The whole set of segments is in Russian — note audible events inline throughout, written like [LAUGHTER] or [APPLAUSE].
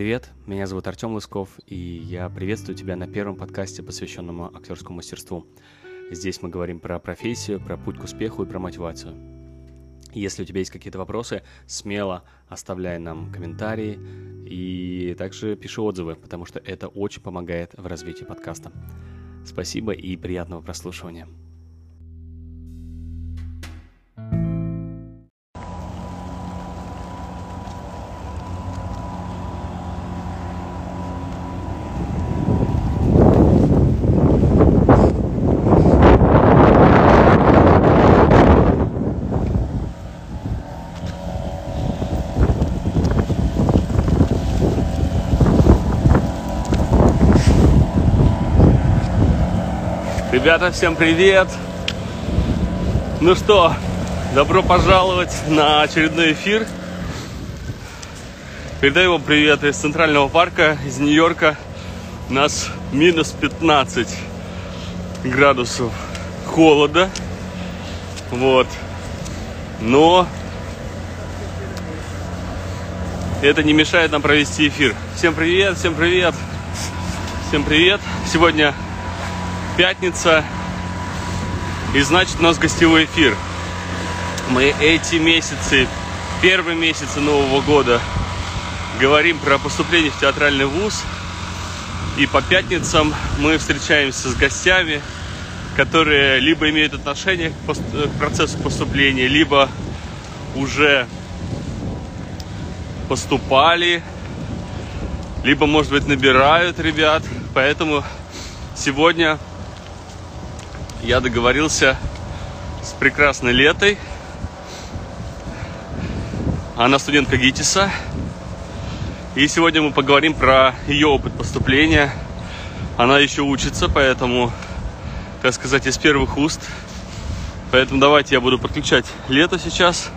привет! Меня зовут Артем Лысков, и я приветствую тебя на первом подкасте, посвященному актерскому мастерству. Здесь мы говорим про профессию, про путь к успеху и про мотивацию. Если у тебя есть какие-то вопросы, смело оставляй нам комментарии и также пиши отзывы, потому что это очень помогает в развитии подкаста. Спасибо и приятного прослушивания. Ребята, всем привет! Ну что, добро пожаловать на очередной эфир. Передаю вам привет из Центрального парка, из Нью-Йорка. У нас минус 15 градусов холода. Вот. Но это не мешает нам провести эфир. Всем привет, всем привет, всем привет. Сегодня пятница, и значит у нас гостевой эфир. Мы эти месяцы, первые месяцы Нового года, говорим про поступление в театральный вуз. И по пятницам мы встречаемся с гостями, которые либо имеют отношение к, к процессу поступления, либо уже поступали, либо, может быть, набирают ребят. Поэтому сегодня я договорился с прекрасной Летой. Она студентка ГИТИСа. И сегодня мы поговорим про ее опыт поступления. Она еще учится, поэтому, так сказать, из первых уст. Поэтому давайте я буду подключать Лето сейчас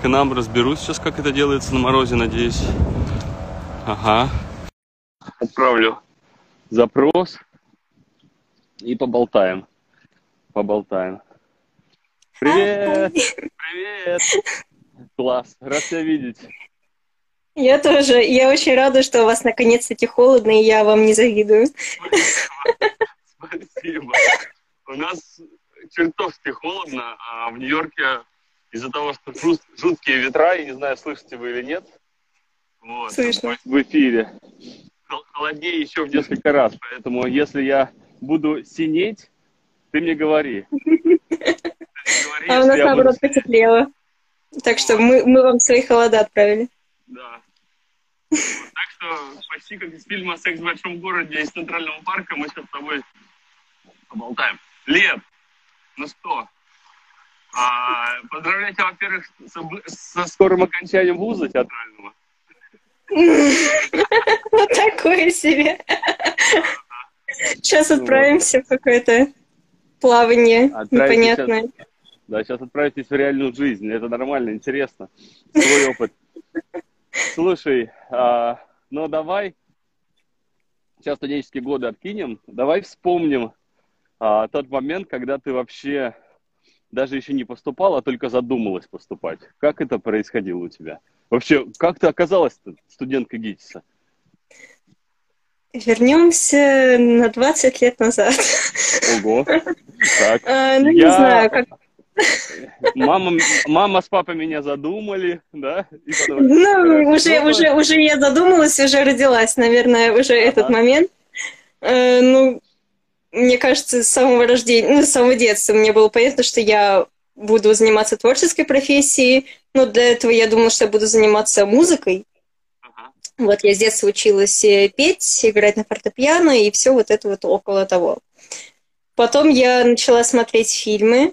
к нам. Разберусь сейчас, как это делается на морозе, надеюсь. Ага. Отправлю запрос и поболтаем поболтаем. Привет! Привет! Класс, рад тебя видеть. Я тоже. Я очень рада, что у вас наконец-таки холодно, и я вам не завидую. Спасибо. Спасибо. У нас чертовски холодно, а в Нью-Йорке из-за того, что жуткие ветра, я не знаю, слышите вы или нет, вот, Слышно. в эфире, холоднее еще в несколько раз, поэтому если я буду синеть, [LAUGHS] ты мне говори. А у нас, наоборот, потеплело. Так что мы, мы вам свои холода отправили. Да. Так что почти как из фильма «Секс в большом городе» из Центрального парка мы сейчас с тобой поболтаем. Лев, ну что, а, поздравляю тебя, во-первых, со скорым окончанием вуза театрального. [LAUGHS] Вот такое себе. Сейчас отправимся в какое-то плавание непонятное. Сейчас, да, сейчас отправитесь в реальную жизнь. Это нормально, интересно. Свой опыт. Слушай, а, ну давай сейчас студенческие годы откинем. Давай вспомним а, тот момент, когда ты вообще даже еще не поступала, а только задумалась поступать. Как это происходило у тебя? Вообще, как ты оказалась студенткой ГИТИСа? Вернемся на 20 лет назад. Ого. Так. А, ну, я... не знаю, как... Мама, мама с папой меня задумали, да? потом... Ну, уже, уже, уже я задумалась, уже родилась, наверное, уже ага. этот момент. Э, ну, мне кажется, с самого рождения, ну, с самого детства мне было понятно, что я буду заниматься творческой профессией, но для этого я думала, что я буду заниматься музыкой. Вот я с детства училась э, петь, играть на фортепиано и все вот это вот около того. Потом я начала смотреть фильмы.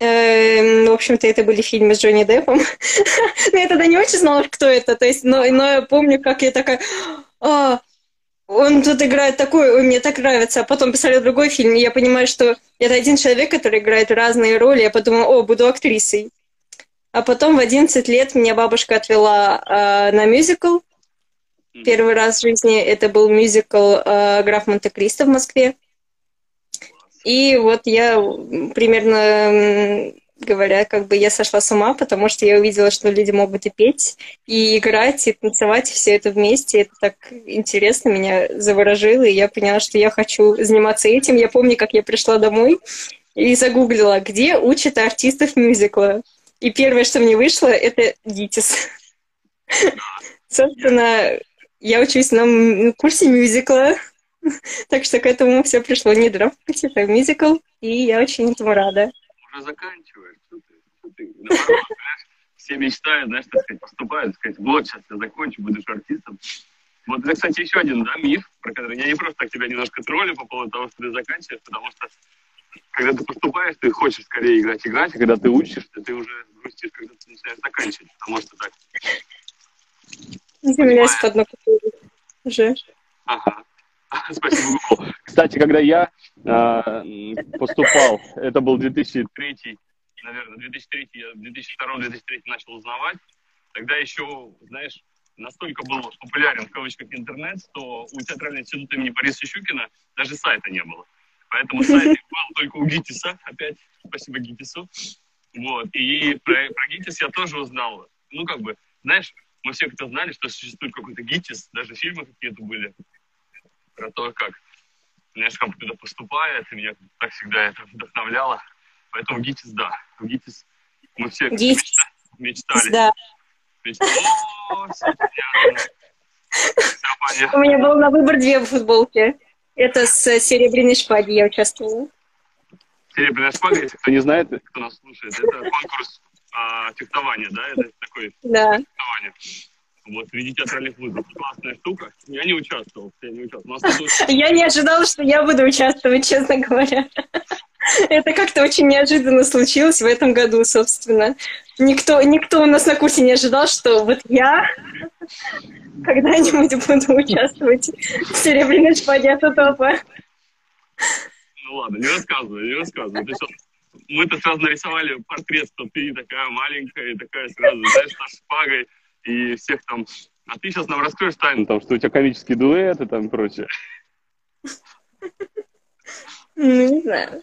Эм, в общем-то, это были фильмы с Джонни Деппом. [LAUGHS] но я тогда не очень знала, кто это. То есть, но, но я помню, как я такая... А, он тут играет такой, он мне так нравится. А потом писали другой фильм, и я понимаю, что это один человек, который играет разные роли. Я подумала, о, буду актрисой. А потом в 11 лет меня бабушка отвела э, на мюзикл. Первый раз в жизни это был мюзикл э, «Граф Монте-Кристо» в Москве. И вот я примерно говоря, как бы я сошла с ума, потому что я увидела, что люди могут и петь, и играть, и танцевать, и все это вместе. Это так интересно, меня заворожило, и я поняла, что я хочу заниматься этим. Я помню, как я пришла домой и загуглила, где учат артистов мюзикла. И первое, что мне вышло, это ГИТИС. Собственно, я учусь на курсе мюзикла, [LAUGHS] так что к этому все пришло не драм, а мюзикл, и я очень этому рада. Уже заканчиваешь, что ты, что ты наоборот, все мечтают, знаешь, так сказать, поступают, сказать, вот, сейчас я закончу, будешь артистом. Вот это, кстати, еще один, да, миф, про который я не просто так тебя немножко троллю по поводу того, что ты заканчиваешь, потому что когда ты поступаешь, ты хочешь скорее играть, играть, а когда ты учишься, ты уже грустишь, когда ты начинаешь заканчивать, потому что так. Землясь под ногу уже. Ага. [LAUGHS] Спасибо, Google. Кстати, когда я э, поступал, это был 2003, наверное, 2003, я в 2002-2003 начал узнавать, тогда еще, знаешь, настолько был популярен, в кавычках, интернет, что у театрального института имени Бориса Щукина даже сайта не было. Поэтому [LAUGHS] сайт был только у ГИТИСа, опять спасибо ГИТИСу. Вот. И про, про ГИТИС я тоже узнал. Ну, как бы, знаешь, мы все как-то знали, что существует какой-то ГИТИС, даже фильмы какие-то были про то, как, знаешь, как туда поступает, и меня так всегда это вдохновляло. Поэтому ГИТИС, да, ГИТИС мы все ГИТИС. мечтали. Да. Мечтали. О, все понятно. Все понятно. У меня было на выбор две футболки. Это с серебряной шпаги я участвовала. Серебряная шпага, если кто не знает, кто нас слушает, это конкурс а, фехтования, да? Это такой да. фехтование. Вот, виде театральных вызовов. Классная штука. Я не участвовал. Я не участвовал. Я не ожидала, что я буду участвовать, честно говоря. Это как-то очень неожиданно случилось в этом году, собственно. Никто, никто у нас на курсе не ожидал, что вот я когда-нибудь буду участвовать в серебряной шпаге от топа. Ну ладно, не рассказывай, не рассказывай. Ты что, мы-то сразу нарисовали портрет, что ты такая маленькая, и такая сразу, знаешь, со шпагой, и всех там... А ты сейчас нам раскроешь тайну, там, что у тебя комические дуэты там и прочее. Ну, не знаю.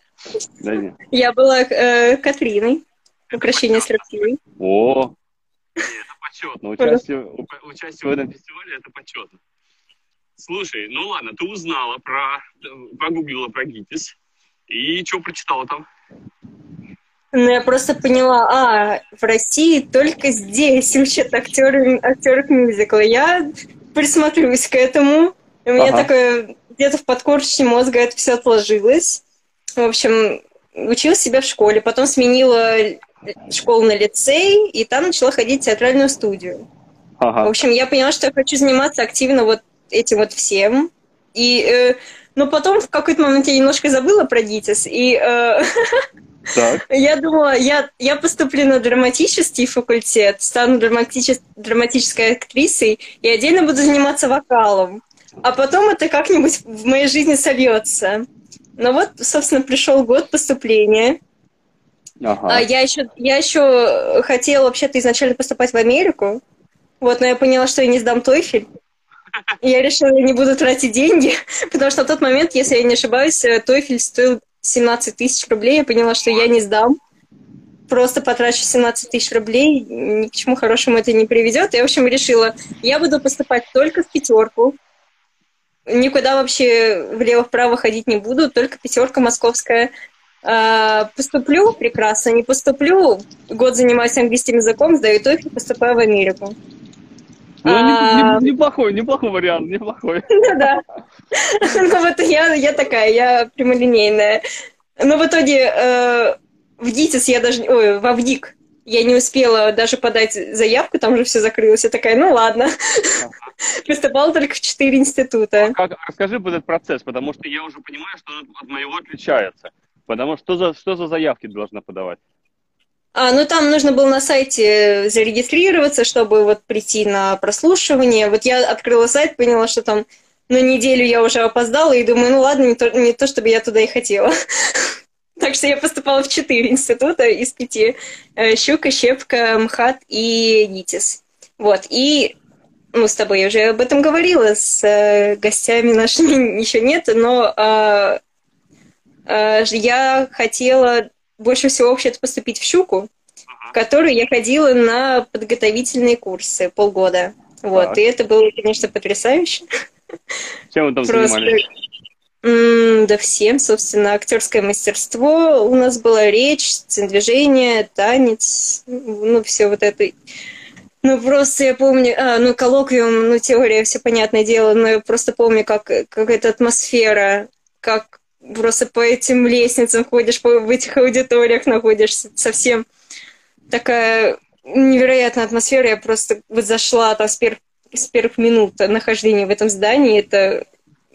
Да нет. Я была э, Катриной. Украшение строптивой. О, это почетно. Участие, участие в этом фестивале это почетно. Слушай, ну ладно, ты узнала про, погуглила про ГИТИС. И что прочитала там? Ну, я просто поняла, а, в России только здесь учат актеры, актеров мюзикла. Я присмотрюсь к этому. У меня ага. такое, где-то в подкорочке мозга это все отложилось. В общем, учила себя в школе, потом сменила школу на лицей, и там начала ходить в театральную студию. Ага. В общем, я поняла, что я хочу заниматься активно вот этим вот всем. И, э, но потом в какой-то момент я немножко забыла про ГИТИС, и э, [LAUGHS] Так. Я думала, я, я поступлю на драматический факультет, стану драматичес, драматической актрисой и отдельно буду заниматься вокалом. А потом это как-нибудь в моей жизни сольется. Но вот, собственно, пришел год поступления. Ага. А я еще, я еще хотела вообще-то изначально поступать в Америку. Вот, но я поняла, что я не сдам TOEFL. Я решила, я не буду тратить деньги, [LAUGHS] потому что на тот момент, если я не ошибаюсь, TOEFL стоил 17 тысяч рублей, я поняла, что я не сдам. Просто потрачу 17 тысяч рублей, ни к чему хорошему это не приведет. Я, в общем, решила, я буду поступать только в пятерку. Никуда вообще влево-вправо ходить не буду, только пятерка московская. А, поступлю прекрасно, не поступлю, год занимаюсь английским языком, сдаю только поступаю в Америку. Ну, а... неплохой, неплохой вариант, неплохой. [LAUGHS] Ну да. Ну вот я, я такая, я прямолинейная. Но в итоге э, в ДИТИС я даже... Ой, в АВДИК я не успела даже подать заявку, там же все закрылось. Я такая, ну ладно. [LAUGHS] Поступала только в четыре института. А как, расскажи про этот процесс, потому что я уже понимаю, что он от моего отличается. Потому что что за, что за заявки должна подавать? А, ну, там нужно было на сайте зарегистрироваться, чтобы вот прийти на прослушивание. Вот я открыла сайт, поняла, что там на неделю я уже опоздала, и думаю, ну ладно, не то, не то чтобы я туда и хотела. [LAUGHS] Так что я поступала в четыре института из пяти. Э, Щука, Щепка, МХАТ и НИТИС. Вот, и ну, с тобой я уже об этом говорила, с э, гостями нашими [LAUGHS] еще нет, но э, э, я хотела больше всего вообще поступить в Щуку, в которую я ходила на подготовительные курсы полгода. Вот, Так. и это было, конечно, потрясающе. Чем вы там Просто- занимались? М, Да всем, собственно, актерское мастерство. У нас была речь, движение, танец, ну, все вот это. Ну, просто я помню, а, ну, коллоквиум, ну, теория, все понятное дело, но я просто помню, как, как эта атмосфера, как просто по этим лестницам ходишь, по, в этих аудиториях находишься, совсем такая невероятная атмосфера. Я просто вот зашла там с, пер- с первых минут нахождения в этом здании, это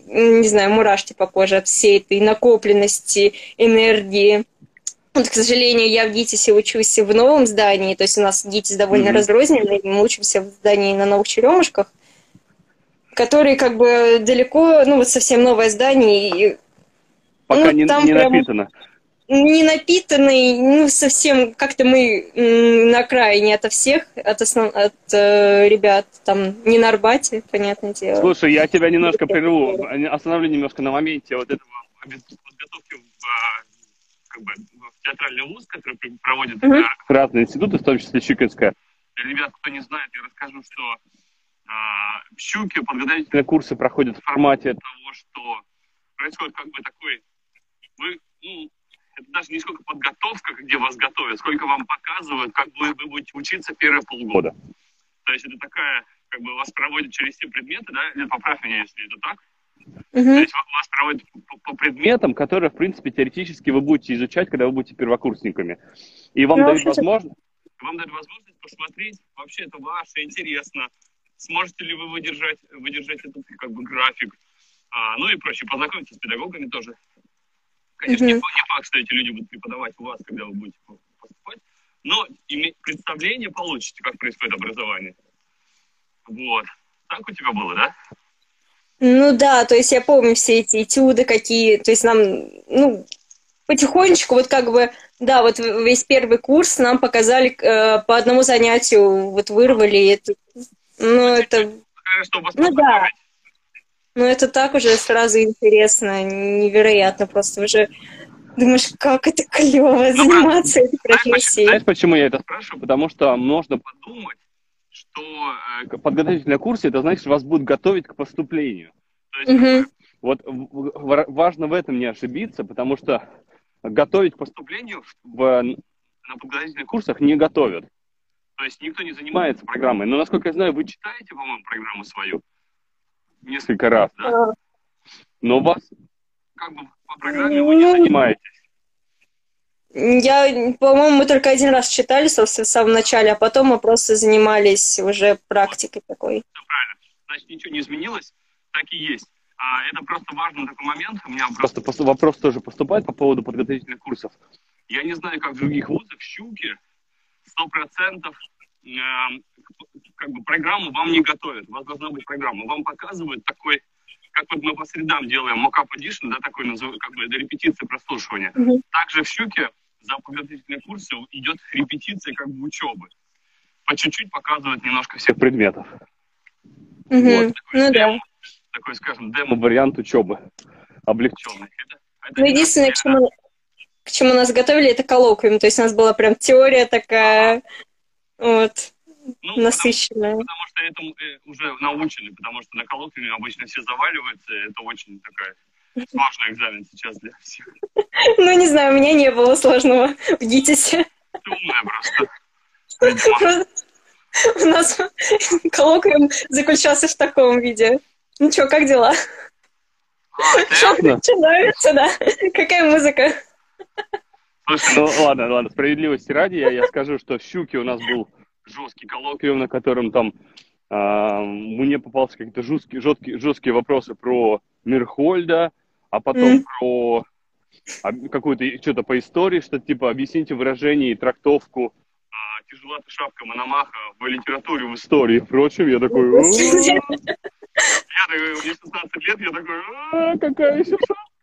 не знаю, мурашки по коже от всей этой накопленности энергии. Вот, к сожалению, я в ГИТИСе учусь в новом здании, то есть у нас ГИТИС довольно Мгм. разрозненный, мы учимся в здании на Новых Черемушках, который как бы далеко, ну вот совсем новое здание, и Пока ну, не, не прям- напитано. не напитанный, ну совсем как-то мы на окраине ото всех, от, основ... от э, ребят, там не на Арбате, понятное дело. Слушай, я тебя немножко прерву. Остановлю немножко на моменте вот этого подготовки в, как бы, в театральный вуз, который пр- проводит а, разные институты, в том числе Щукинская. Для ребят, кто не знает, я расскажу, что а, в Щуке подготовительные курсы проходят в формате того, что происходит как бы такой... Вы, ну, это даже не сколько подготовка, где вас готовят, сколько вам показывают, как вы, вы будете учиться первые полгода. То есть это такая, как бы вас проводят через все предметы, да? Лен, поправь меня, если это так. То Мгм. есть ва- вас проводят по, по предметам, которые, в принципе, теоретически вы будете изучать, когда вы будете первокурсниками. И вам Ну, дают возможность, вам дают возможность посмотреть, вообще это ваше, интересно, сможете ли вы выдержать, выдержать этот как бы график, А, ну и прочее, познакомиться с педагогами тоже. Конечно, не, фа- не факт, что эти люди будут преподавать у вас, когда вы будете поступать, но име- представление получите, как происходит образование. Вот. Так у тебя было, да? Ну да, то есть я помню все эти этюды какие, то есть нам, ну, потихонечку, вот как бы, да, вот весь первый курс нам показали э, по одному занятию, вот вырвали это. Ну, это, вас Ну да. Ну, это так уже сразу интересно, невероятно, просто уже думаешь, как это клево Ну, заниматься этой профессией. знаешь, почему я это спрашиваю? Потому что можно подумать, что э, подготовительные курсы, это значит, вас будут готовить к поступлению. То есть, Мгм. вот важно в этом не ошибиться, потому что готовить к поступлению в, на подготовительных курсах не готовят. То есть никто не занимается программой. Но, насколько я знаю, вы читаете, по-моему, программу свою несколько раз, да? Но вас как бы по программе вы не Ну, занимаетесь. Я, по-моему, мы только один раз читали, собственно, в самом начале, а потом мы просто занимались уже практикой такой. значит, ничего не изменилось, так и есть. А, это просто важный такой момент. У меня просто вопрос тоже поступает по поводу подготовительных курсов. Я не знаю, как в других вузах, в Щуке сто процентов как бы программу вам не готовят. У вас должна быть программа. Вам показывают такой, как вот мы по средам делаем mock-up edition, да, такой называют, как бы это репетиция прослушивания. Мгм. Также в Щуке за подготовительные курсы идет репетиция как бы учебы. По чуть-чуть показывают немножко всех предметов. Мгм. Вот, такой Ну да. демо, такой, скажем, демо-вариант учебы, облегченный. Это, это Ну, не единственное, к чему, к чему нас готовили, это коллоквиум. То есть у нас была прям теория такая, вот, ну, потому, насыщенная. потому что этому э, уже научили, потому что на коллоквиуме обычно все заваливаются, это очень такая сложный экзамен сейчас для всех. Ну, не знаю, у меня не было сложного в ГИТИСе. Ты умная просто. Видимо. У нас коллоквиум заключался в таком виде. Ну что, как дела? А, Что что нравится, да? Какая музыка? Слушай, ну ладно, ладно, справедливости ради, я, я скажу, что в Щуке у нас был жесткий коллоквиум, на котором там а, мне попался какие-то жесткие, жесткие, жесткие вопросы про Мирхольда, а потом Мгм. про а, какую-то что-то по истории, что типа объясните выражение и трактовку а, тяжелата шапка Мономаха в литературе, в истории и прочем. Я такой, [LAUGHS] я такой, мне 16 лет, я такой, «А, какая еще шапка?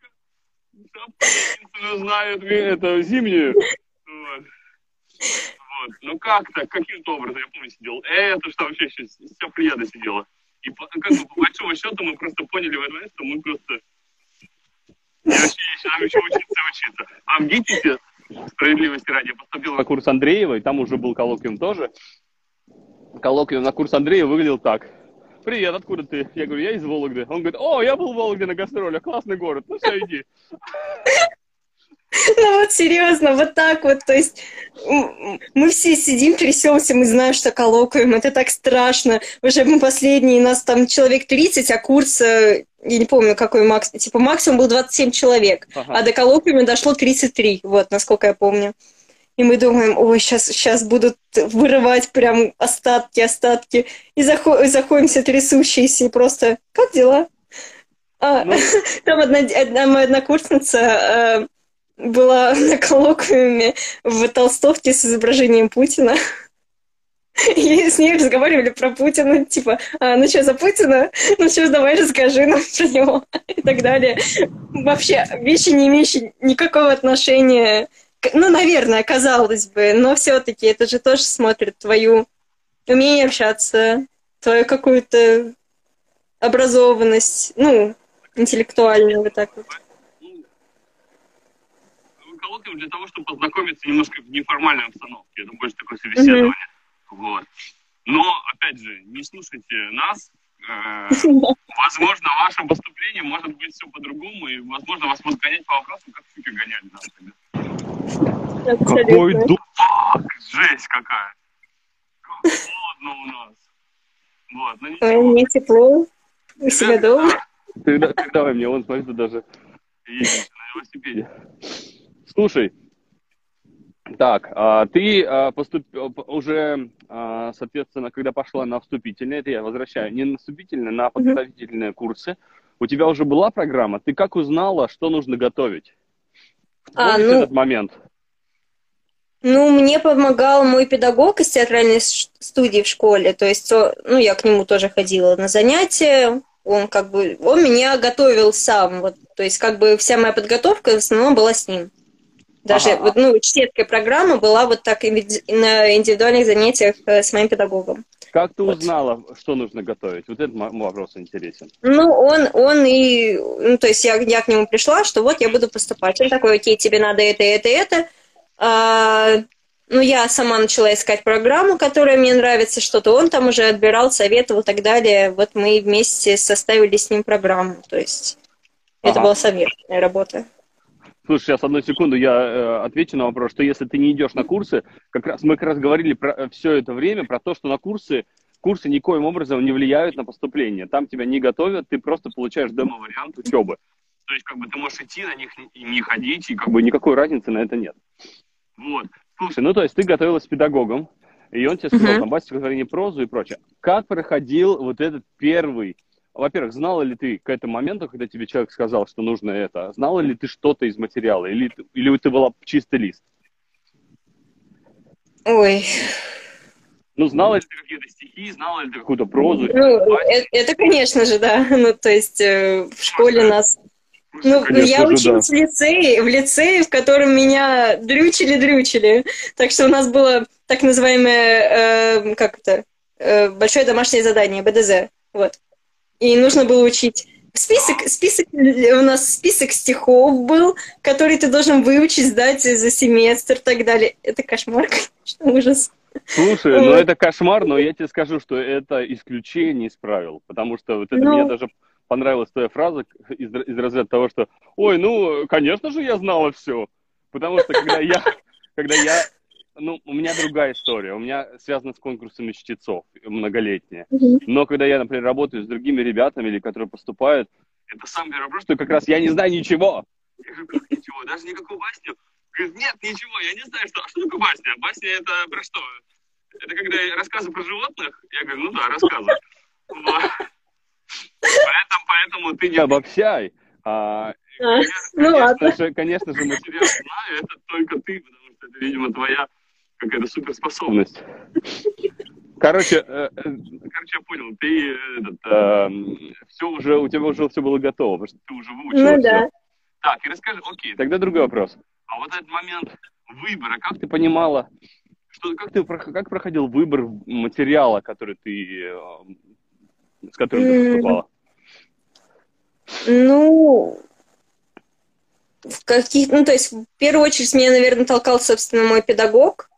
Я единственную знаю, это- зимнюю. Вот. Вот. Ну как так, каким-то образом, я помню, сидел, «Э, это что вообще сейчас, вся приятно сидела. И по, как бы, по большому счету мы просто поняли в этот момент, что мы просто и вообще еще, нам еще учиться и учиться. А в ГИТИСе справедливости ради, я поступил на курс Андреева, и там уже был коллоквиум тоже. Коллоквиум на курс Андреева выглядел так. Привет, откуда ты? Я говорю, я из Вологды. Он говорит, о, я был в Вологде на гастролях, классный город, ну все, иди. Ну вот серьезно, вот так вот, то есть мы все сидим, трясемся, мы знаем, что коллоквиум, это так страшно. Уже мы последние, нас там человек 30, а курс, э, я не помню, какой максимум, типа максимум был 27 человек, ага. а до коллоквиума дошло 33, вот, насколько я помню. И мы думаем, ой, сейчас, сейчас будут вырывать прям остатки, остатки. И заход, заходимся трясущиеся и просто, как дела? А, ну... [LAUGHS] Там одна, одна моя однокурсница э, была [LAUGHS] на коллоквиуме в толстовке с изображением Путина. [LAUGHS] И с ней разговаривали про Путина, типа, а, ну что, за Путина? Ну что, давай расскажи нам про него и так далее. Вообще, вещи, не имеющие никакого отношения, ну, наверное, казалось бы, но все-таки это же тоже смотрит твою умение общаться, твою какую-то образованность, ну, интеллектуальную, вот так вот коллоквиум для того, чтобы познакомиться немножко в неформальной обстановке. Это больше такое собеседование. Mm-hmm. Вот. Но, опять же, не слушайте нас. Э, возможно, ваше поступление может быть все по-другому, и, возможно, вас будут гонять по вопросам, как суки гоняли нас. Какой дубак! Жесть какая! Как холодно у нас. Вот, ну ничего. Мне тепло. У себя дома. Ты, ты давай мне, он, смотри, даже едешь на велосипеде. Слушай, так, а, ты а, поступ... уже, а, соответственно, когда пошла на вступительные, это я возвращаю, не на вступительные, на подготовительные mm-hmm. курсы, у тебя уже была программа? Ты как узнала, что нужно готовить? А, ну, этот момент? Ну, мне помогал мой педагог из театральной студии в школе. То есть, ну, я к нему тоже ходила на занятия. Он как бы, он меня готовил сам. Вот, то есть, как бы вся моя подготовка в основном была с ним. Даже ага. вот, ну, чтецкая программа была вот так на индивидуальных занятиях э, с моим педагогом. Как ты узнала, вот. что нужно готовить? Вот этот вопрос интересен. Ну, он, он и... Ну, то есть я, я к нему пришла, что вот я буду поступать. Он такой, окей, тебе надо это, это, это. А, ну, я сама начала искать программу, которая мне нравится, что-то он там уже отбирал, советовал и так далее. Вот мы вместе составили с ним программу. То есть ага. это была совместная работа. Слушай, сейчас одну секунду я э, отвечу на вопрос, что если ты не идешь на курсы, как раз мы как раз говорили про, э, все это время про то, что на курсы курсы никоим образом не влияют на поступление. Там тебя не готовят, ты просто получаешь демо-вариант учебы. То есть, как бы ты можешь идти на них и не ходить, и как бы никакой разницы на это нет. Вот. Слушай, ну то есть ты готовилась с педагогом, и он тебе сказал, uh-huh. там, стихотворение, прозу и прочее. Как проходил вот этот первый во-первых, знала ли ты к этому моменту, когда тебе человек сказал, что нужно это, знала ли ты что-то из материала, или, или ты была чистый лист? Ой. Ну, знала ли ты какие-то стихи, знала ли ты какую-то прозу? Ну, это, это, конечно же, да. [LAUGHS] Ну, то есть э, в школе нас... Ну, конечно я училась да. в лицее, в лицее, в котором меня дрючили-дрючили. Так что у нас было так называемое, э, как это, э, большое домашнее задание, БДЗ. Вот и нужно было учить. Список, список, у нас список стихов был, который ты должен выучить, сдать за семестр и так далее. Это кошмар, [LAUGHS] конечно, ужас. Слушай, ну это кошмар, но я тебе скажу, что это исключение из правил, потому что вот это ну... мне даже понравилась твоя фраза из, из разряда того, что «Ой, ну, конечно же, я знала все». Потому что когда я, когда я ну, у меня другая история. У меня связано с конкурсами чтецов многолетняя. Но когда я, например, работаю с другими ребятами, или которые поступают, это сам первый вопрос, что как раз я не знаю ничего. Я говорю, как ничего? Даже никакую басню? Говорит, нет, ничего, я не знаю, что. А что такое басня? Басня это про что? Это когда рассказы про животных? Я говорю, ну да, рассказы. Поэтому, поэтому ты не обобщай. А, а конечно, ну, ладно. Же, конечно же, материал знаю, это только ты, потому что это, видимо, твоя какая-то суперспособность. Короче, э, э, короче, я понял, ты этот, э, все уже, у тебя уже все было готово, потому что ты уже выучила ну, все. Да. Так, и расскажи, окей, тогда другой вопрос. А вот этот момент выбора, как ты понимала, что, как, ты, как проходил выбор материала, который ты, с которым ты поступала? Ну, в каких, ну, то есть, в первую очередь, меня, наверное, толкал, собственно, мой педагог.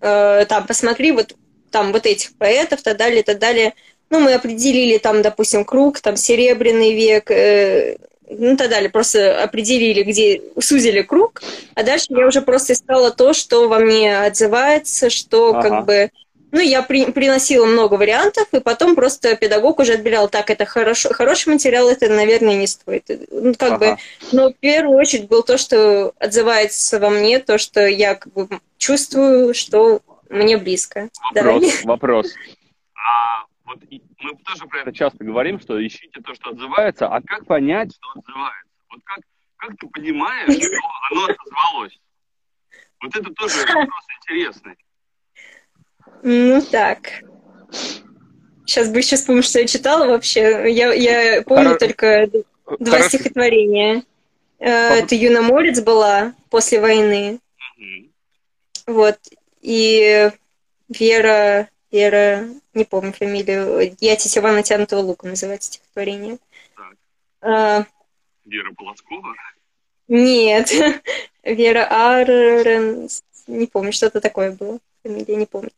Э, там, посмотри, вот там вот этих поэтов, так далее, так далее. Ну, мы определили там, допустим, круг, там, Серебряный век, э, ну, так далее. Просто определили, где, сузили круг, а дальше я уже просто искала то, что во мне отзывается, что ага. как бы ну, я при, приносила много вариантов, и потом просто педагог уже отбирал, так, это хорошо, хороший материал, это, наверное, не стоит. Ну, как ага. бы, но в первую очередь был то, что отзывается во мне, то, что я как бы чувствую, что мне близко. Вопрос, Давай. вопрос. А, вот мы тоже про это часто говорим, что ищите то, что отзывается, а как понять, что отзывается? Вот как, как ты понимаешь, что оно отозвалось? Вот это тоже вопрос интересный. Ну так. Сейчас бы сейчас помню, что я читала вообще. Я, я помню Хоро... только два Хорошо. стихотворения. Э, это Юна Морец была после войны. Вот. И Вера, Вера, не помню фамилию, я тетива натянутого лука называется стихотворение. Так. А... Вера Полоскова? Нет. [LAUGHS] Вера Аррен, не помню, что-то такое было. Фамилия не помню.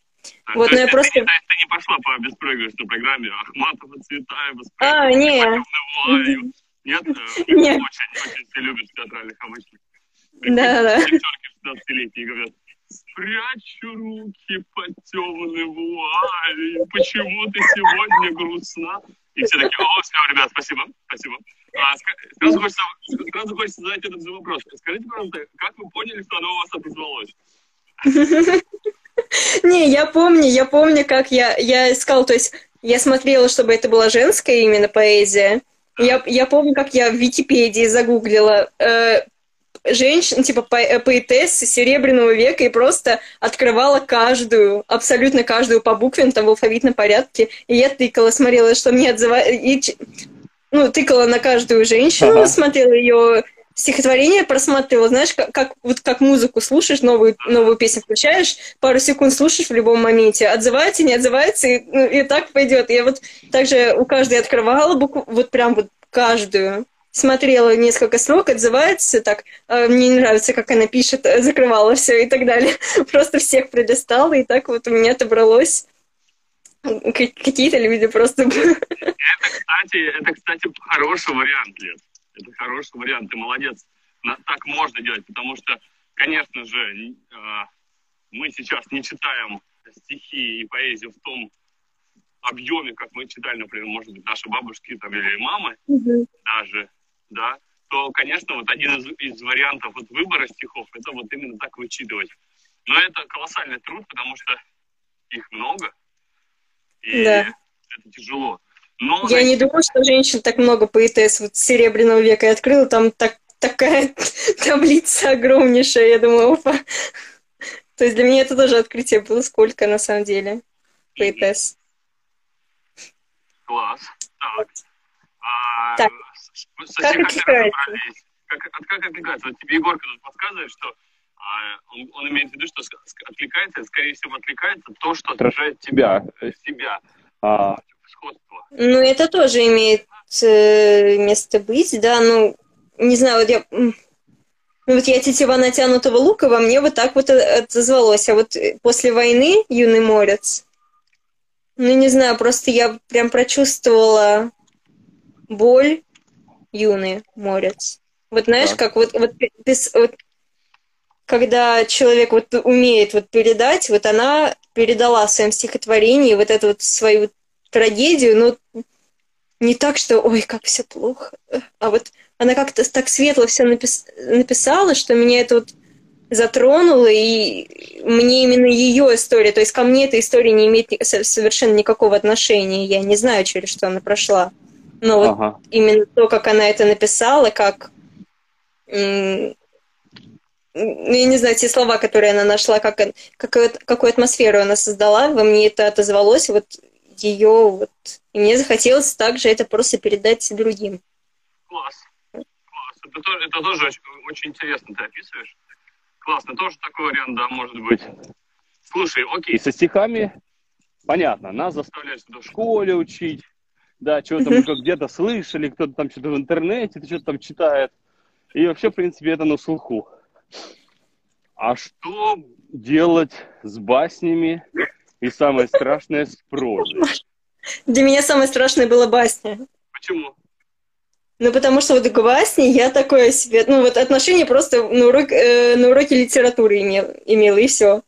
Вот, но я просто... Ты, ты не пошла по беспроигрышной программе Ахматова, Цветаева, А, нет. [LAUGHS] Нет? Нет. Очень, очень все любят театральных обычных. Да, да. Девчонки 16-летние говорят, спрячу руки под темной вуалью, почему ты сегодня грустна? И все такие, о, все, ребят, спасибо, спасибо. А, сразу, хочется, сразу хочется задать этот же вопрос. Скажите, пожалуйста, как вы поняли, что оно у вас отозвалось? [LAUGHS] [LAUGHS] Не, я помню, я помню, как я, я искала, то есть я смотрела, чтобы это была женская именно поэзия. Я, я помню, как я в Википедии загуглила э, женщин, типа по, э, поэтессы Серебряного века и просто открывала каждую, абсолютно каждую по буквам, там в алфавитном порядке. И я тыкала, смотрела, что мне отзывается. Ну, тыкала на каждую женщину, ага. смотрела ее стихотворение просматривала, знаешь, как, как, вот как музыку слушаешь, новую, новую песню включаешь, пару секунд слушаешь в любом моменте, отзывается, не отзывается, и, ну, и так пойдет. Я вот также у каждой открывала букву, вот прям вот каждую, смотрела несколько строк, отзывается, так, э, мне не нравится, как она пишет, закрывала все и так далее. [LAUGHS] Просто всех пролистала, и так вот у меня отобралось какие-то люди просто... Это, кстати, это, кстати, хороший вариант, Лет это хороший вариант, ты молодец. Так можно делать, потому что, конечно же, а, мы сейчас не читаем стихи и поэзию в том объеме, как мы читали, например, может быть, наши бабушки там, или мамы mm-hmm. даже, да, то, конечно, вот один из, из вариантов вот выбора стихов, это вот именно так вычитывать. Но это колоссальный труд, потому что их много, и да. это тяжело. Но, я не думаю, что женщин так много поэтесс вот Серебряного века. Я открыла, там так, такая [LAUGHS] таблица огромнейшая. Я думаю, опа. То есть для меня это тоже открытие было, сколько на самом деле поэтесс. Класс. Так. А, так. Как откликается? Как, как откликается? Вот тебе Егорка тут подсказывает, что а, он, он имеет в виду, что откликается, скорее всего, откликается то, что отражает тебя, э, себя. А, сходство. Ну, это тоже имеет э, место быть, да, ну, не знаю, вот я... Ну, вот я тетива натянутого лука, во мне вот так вот отозвалось. А вот после войны «Юный морец», ну, не знаю, просто я прям прочувствовала боль «Юный морец». Вот знаешь, так. как вот, вот, вот когда человек вот умеет вот передать, вот она передала в своем стихотворении вот эту вот свою трагедию, но не так, что ой, как все плохо. А вот она как-то так светло все напис... написала, что меня это вот затронуло, и мне именно ее история, то есть ко мне эта история не имеет совершенно никакого отношения. Я не знаю, через что она прошла. Но вот ага. именно то, как она это написала, как я не знаю, те слова, которые она нашла, как, какую, какую атмосферу она создала, во мне это отозвалось, вот ее вот... И мне захотелось также это просто передать другим. Класс. Класс. Это, тоже, это тоже очень, очень интересно ты описываешь. Классно. Тоже такой вариант, да, может быть. Слушай, окей, со стихами понятно. Нас заставляют что-то в школе учить. Да, что-то мы где-то слышали, кто-то там что-то в интернете, что-то там читает. И вообще, в принципе, это на слуху. А что делать с баснями и самое страшное с прозой? Для меня самое страшное было басня. Почему? Ну, потому что вот к басне я такое себе... Ну, вот отношение просто на, урок, э, на уроке литературы имел, имела, и все.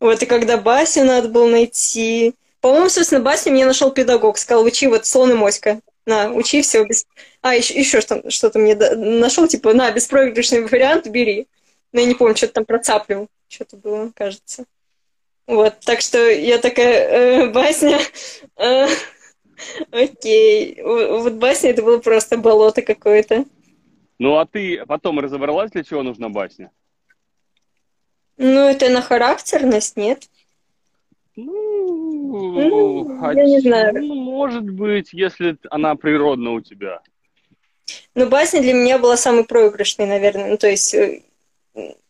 Вот, и когда басню надо было найти... По-моему, собственно, басню мне нашел педагог. Сказал, учи вот слон и моська. На, учи все. Без... А, еще, еще что- что-то мне да- нашел, типа, на, беспроигрышный вариант, бери. Но я не помню, что-то там про цаплю. Что-то было, кажется. Вот, так что я такая, э, басня... э, Окей. Вот басня это было просто болото какое-то. Ну, а ты потом разобралась, для чего нужна басня? Ну, это на характерность, нет? Ну, Ну, я не знаю. ну, может быть, если она природна у тебя. Ну, басня для меня была самой проигрышной, наверное. Ну, то есть э,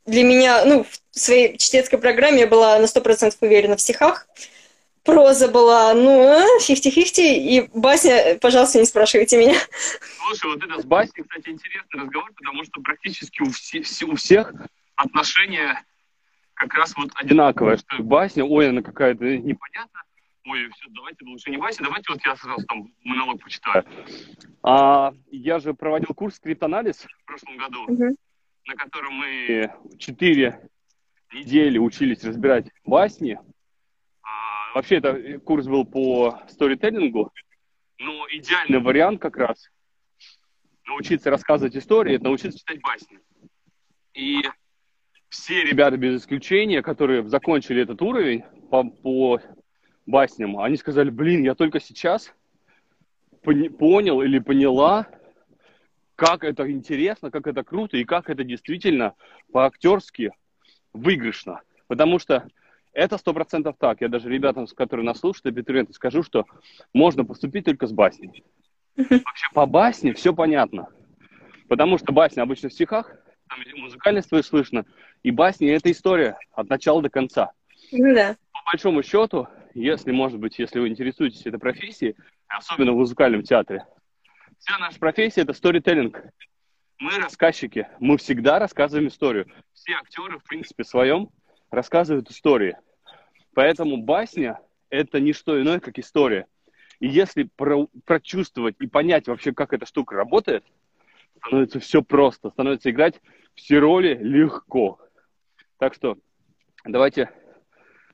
для меня, ну, в своей чтецкой программе я была на 100% уверена в стихах. Проза была, ну, а, 50-50, и басня, пожалуйста, не спрашивайте меня. Слушай, вот это с басней, кстати, интересный разговор, потому что практически у, все- у всех отношения как раз вот одинаковое, что басня, ой, она какая-то непонятная, ой, все, давайте лучше не басня, давайте вот я сразу там монолог почитаю. А, я же проводил курс скриптанализ в прошлом году, Мгм. На котором мы четыре недели учились разбирать басни. А, вообще, это курс был по сторителлингу, но идеальный вариант как раз научиться рассказывать истории, это научиться читать басни. И все ребята без исключения, которые закончили этот уровень по, по басням, они сказали, блин, я только сейчас понял или поняла, как это интересно, как это круто и как это действительно по-актерски выигрышно. Потому что это сто процентов так. Я даже ребятам, которые нас слушают, абитуриенты, скажу, что можно поступить только с басней. Вообще по басне все понятно. Потому что басня обычно в стихах, там музыкальность твою слышно, и басня это история от начала до конца. Ну да. По большому счету, если, может быть, если вы интересуетесь этой профессией, особенно в музыкальном театре, вся наша профессия – это сторителлинг. Мы рассказчики, мы всегда рассказываем историю. Все актеры, в принципе, своем рассказывают истории. Поэтому басня – это не что иное, как история. И если про- прочувствовать и понять вообще, как эта штука работает, становится все просто, становится играть все роли легко. Так что давайте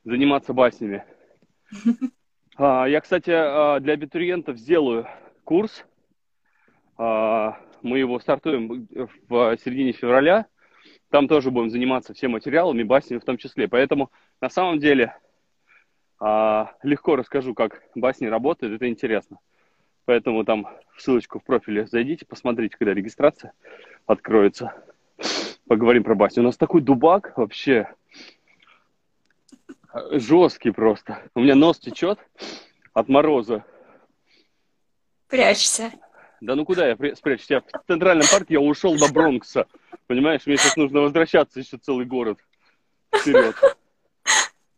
заниматься баснями. [LAUGHS] А, Я, кстати, а, для абитуриентов сделаю курс. А, Мы его стартуем в середине февраля. Там тоже будем заниматься всем материалами, баснями в том числе. Поэтому на самом деле а, легко расскажу, как басни работают. Это интересно. Поэтому там в ссылочку в профиле зайдите, посмотрите, когда регистрация откроется. Поговорим про басню. У нас такой дубак вообще жесткий просто. У меня нос течет от мороза. Прячься. Да ну куда я спрячусь? Я в Центральном парке, я ушел до Бронкса. Понимаешь, мне сейчас нужно возвращаться еще целый город вперед.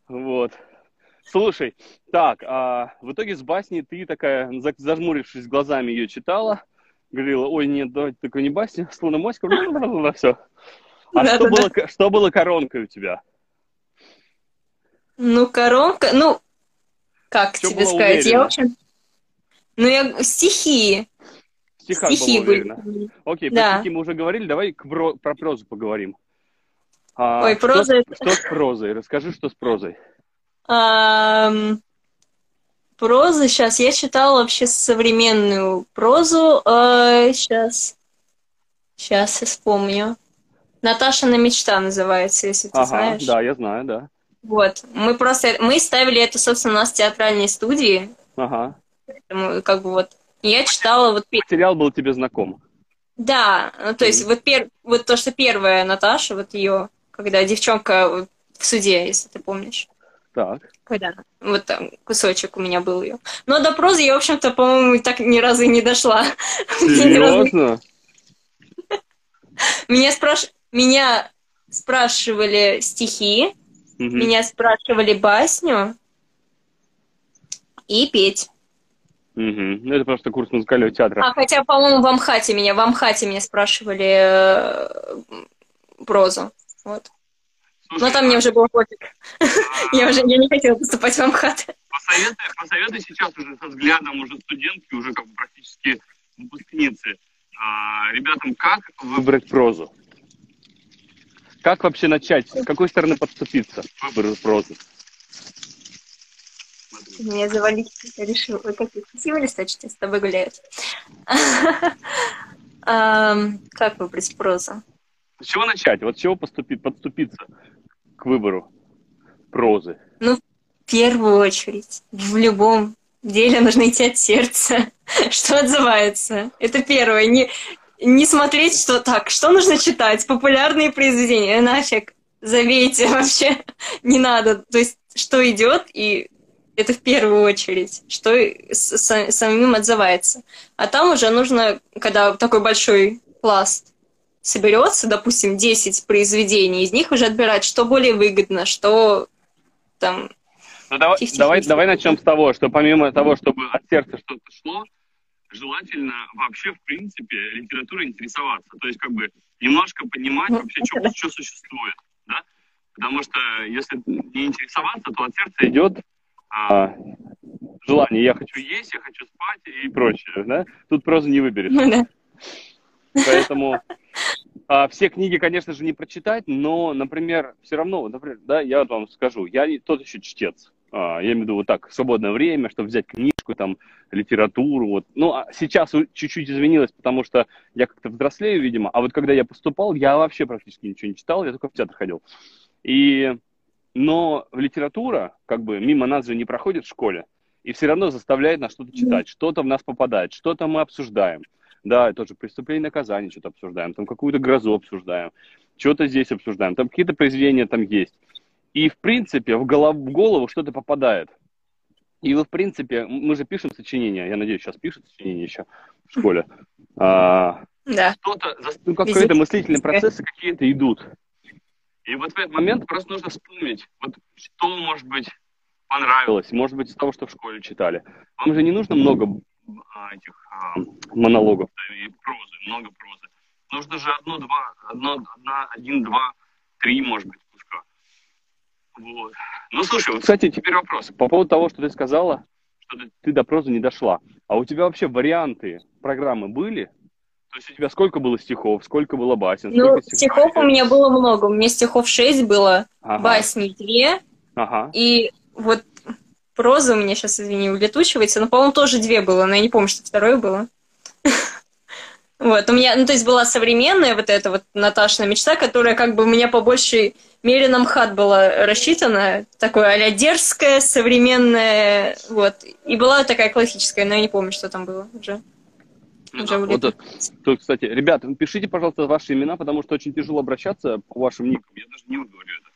Вот. Слушай, так, а в итоге с басней ты такая, за- зажмурившись глазами, ее читала, говорила, ой, нет, давайте только не басня, слона моська, все. А Да, что, да, было, ко- что было коронкой у тебя? Ну, коронка, ну, как Всё тебе сказать? Я, уверенно. в общем... Ну, я... Стихи. Стихах Стихи было были. уверенно. Окей, Да. про стихи мы уже говорили, давай к бро- про прозу поговорим. А, Ой, что проза это- Что с прозой? Расскажи, что с прозой. Ам, Проза сейчас. Я читала вообще современную прозу. Сейчас. Сейчас я вспомню. Наташина мечта называется, если ты Ага, знаешь. да, я знаю, да. Вот. Мы просто... Мы ставили это, собственно, у нас в театральной студии. Ага. Поэтому, как бы вот... Я читала вот... Материал был тебе знаком. Да, ну, то есть вот, пер... вот то, что первая Наташа, вот ее, когда девчонка в суде, если ты помнишь. Так. Когда вот там кусочек у меня был ее. Но до прозы я, в общем-то, по-моему, так ни разу и не дошла. [LAUGHS] Серьезно? [LAUGHS] Меня, спраш... меня спрашивали стихи, Мгм. меня спрашивали басню и петь. Угу. Ну, это просто курс музыкального театра. А хотя, по-моему, в Амхате меня, в Амхате меня спрашивали э, прозу. Вот. Слушай, Но там мне уже было пофиг. я уже я не хотела поступать в Амхат. Посоветуй, посоветуй сейчас уже со взглядом уже студентки, уже как бы практически выпускницы, а, ребятам, как выбрать прозу? Как вообще начать? С какой стороны подступиться к выбору прозы? Меня завалить решил. Ой, как красиво листочки с тобой гуляют. [LAUGHS] Как выбрать прозу? С чего начать? Вот с чего поступить, подступиться к выбору прозы? Ну, в первую очередь, в любом деле нужно идти от сердца, [LAUGHS] что отзывается. Это первое. Не, не смотреть, что так, что нужно читать, популярные произведения, нафиг, забейте [LAUGHS] вообще, не надо. То есть, что идет, и это в первую очередь, что с, самим отзывается. А там уже нужно, когда такой большой пласт соберется, допустим, 10 произведений, из них уже отбирать, что более выгодно, что там... Ну, давай, давай, давай начнем с того, что помимо того, чтобы от сердца что-то шло, желательно вообще, в принципе, литературой интересоваться. То есть, как бы, немножко понимать ну, вообще, что, что существует. Да? Потому что если не интересоваться, то от сердца идет а, желание, я хочу есть, я хочу спать и прочее, да? Тут просто не выберешь. Ну, да. Поэтому а, все книги, конечно же, не прочитать, но, например, все равно, например, да, я вот вам скажу, я не тот еще чтец. А, я имею в виду вот так, свободное время, чтобы взять книжку, там, литературу, вот. Ну, а сейчас чуть-чуть изменилось, потому что я как-то взрослею, видимо, а вот когда я поступал, я вообще практически ничего не читал, я только в театр ходил. И но литература, как бы, мимо нас же не проходит в школе, и все равно заставляет нас что-то читать, что-то в нас попадает, что-то мы обсуждаем. Да, тоже преступление наказание что-то обсуждаем, там какую-то грозу обсуждаем, что-то здесь обсуждаем, там какие-то произведения там есть. И, в принципе, в, голов, в голову что-то попадает. И вы, в принципе, мы же пишем сочинения, я надеюсь, сейчас пишут сочинения еще в школе. А, да. Что-то, ну, какие-то мыслительные процессы какие-то идут. И вот в этот момент просто нужно вспомнить, вот что, может быть, понравилось, может быть, из того, что в школе читали. Вам же не нужно много а, этих а, монологов да, и прозы, много прозы. Нужно же одно, два, одно, одна, один, два, три, может быть, куска. Вот. Ну, слушай, вот, кстати, теперь вопрос. По поводу того, что ты сказала, что ты до прозы не дошла. А у тебя вообще варианты программы были? То есть у тебя сколько было стихов, сколько было басен? Ну, стихов у меня было много. У меня стихов шесть было, ага. басни две. Ага. И вот проза у меня сейчас, извини, улетучивается, но, по-моему, тоже две было, но я не помню, что второе было. [LAUGHS] Вот, у меня, ну, то есть была современная вот эта вот Наташина мечта, которая как бы у меня по большей мере на МХАТ была рассчитана, такое а дерзкая, современная, вот. И была такая классическая, но я не помню, что там было уже. Да, вот кстати, ребята, пишите, пожалуйста, ваши имена, потому что очень тяжело обращаться по вашим никам. Я даже не выговорю это.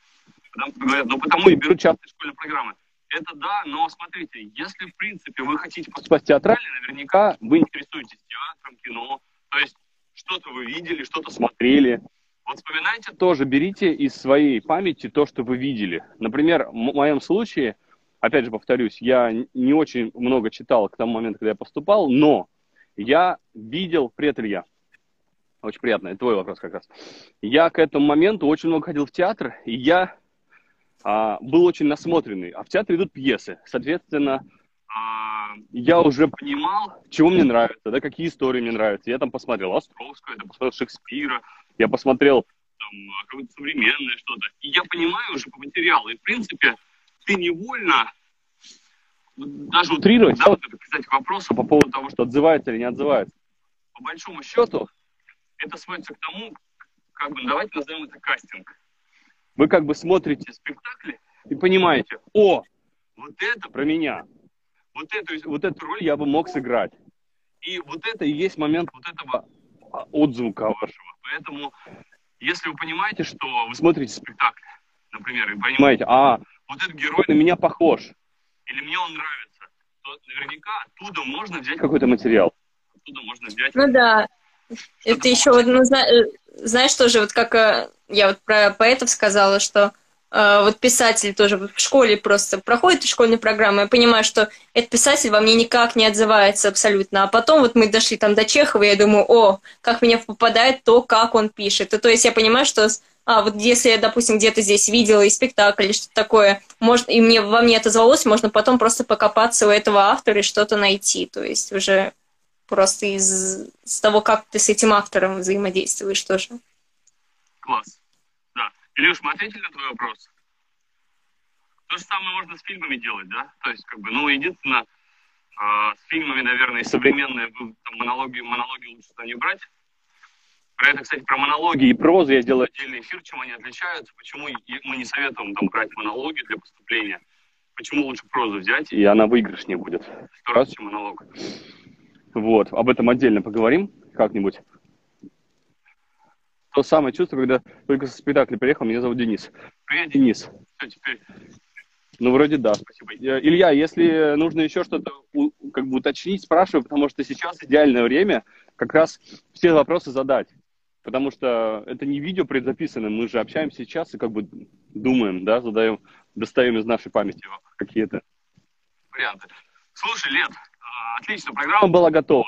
Потому что говорят, ну потому и берут частные школьные программы. Это да, но смотрите, если в принципе вы хотите поступать в театральный, наверняка вы интересуетесь театром, кино, то есть что-то вы видели, что-то смотрели. Вот вспоминайте тоже, берите из своей памяти то, что вы видели. Например, в моем случае, опять же повторюсь, я не очень много читал к тому моменту, когда я поступал, но я видел, привет, очень приятно, это твой вопрос как раз. Я к этому моменту очень много ходил в театр, и я а, был очень насмотренный. А в театре идут пьесы. Соответственно, а, я уже понимал, чего мне нравится, да, какие истории мне нравятся. Я там посмотрел Островского, я посмотрел Шекспира, я посмотрел там, какое-то современное что-то. И я понимаю уже по материалу. И, в принципе, ты невольно даже утрировать, да, вот это, кстати, к вопросу по поводу того, что отзывается или не отзывается. По большому счету, это сводится к тому, как бы, давайте назовем это кастинг. Вы как бы смотрите спектакли и понимаете, о, вот это про меня, вот эту, вот эту роль я бы мог сыграть. И вот это и есть момент вот этого отзвука вашего. Поэтому, если вы понимаете, что вы смотрите спектакль, например, и понимаете, а, вот этот герой на меня похож, или мне он нравится, то наверняка оттуда можно взять какой-то материал. Оттуда можно взять... Ну да. Это еще вот, ну, знаешь, тоже вот как э, я вот про поэтов сказала, что э, вот писатель тоже в школе просто проходит школьную программу, я понимаю, что этот писатель во мне никак не отзывается абсолютно. А потом вот мы дошли там до Чехова, и я думаю, о, как меня попадает то, как он пишет. И то есть я понимаю, что а вот если я, допустим, где-то здесь видела и спектакль, или что-то такое, может, и мне во мне это отозвалось, можно потом просто покопаться у этого автора и что-то найти. То есть уже просто из, из того, как ты с этим автором взаимодействуешь тоже. Класс. Да. Илюш, мы ответили на твой вопрос? То же самое можно с фильмами делать, да? То есть, как бы, ну, единственное, э, с фильмами, наверное, современные там, монологи, монологи лучше не брать. Про это, кстати, про монологи и прозу я делаю отдельный эфир, чем они отличаются, почему мы не советуем там брать монологи для поступления, почему лучше прозу взять, и она выигрышнее будет сто раз, чем монолог. Вот, об этом отдельно поговорим как-нибудь. То самое чувство, когда только со спектакля приехал, меня зовут Денис. Привет, Денис. Все, теперь ну, вроде да, спасибо. Э, Илья, если нужно еще что-то как бы уточнить, спрашиваю, потому что сейчас идеальное время как раз все вопросы задать. Потому что это не видео предзаписано, мы же общаемся сейчас и как бы думаем, да, задаем, достаем из нашей памяти какие-то варианты. Слушай, Лет, а, отлично, программа была готова.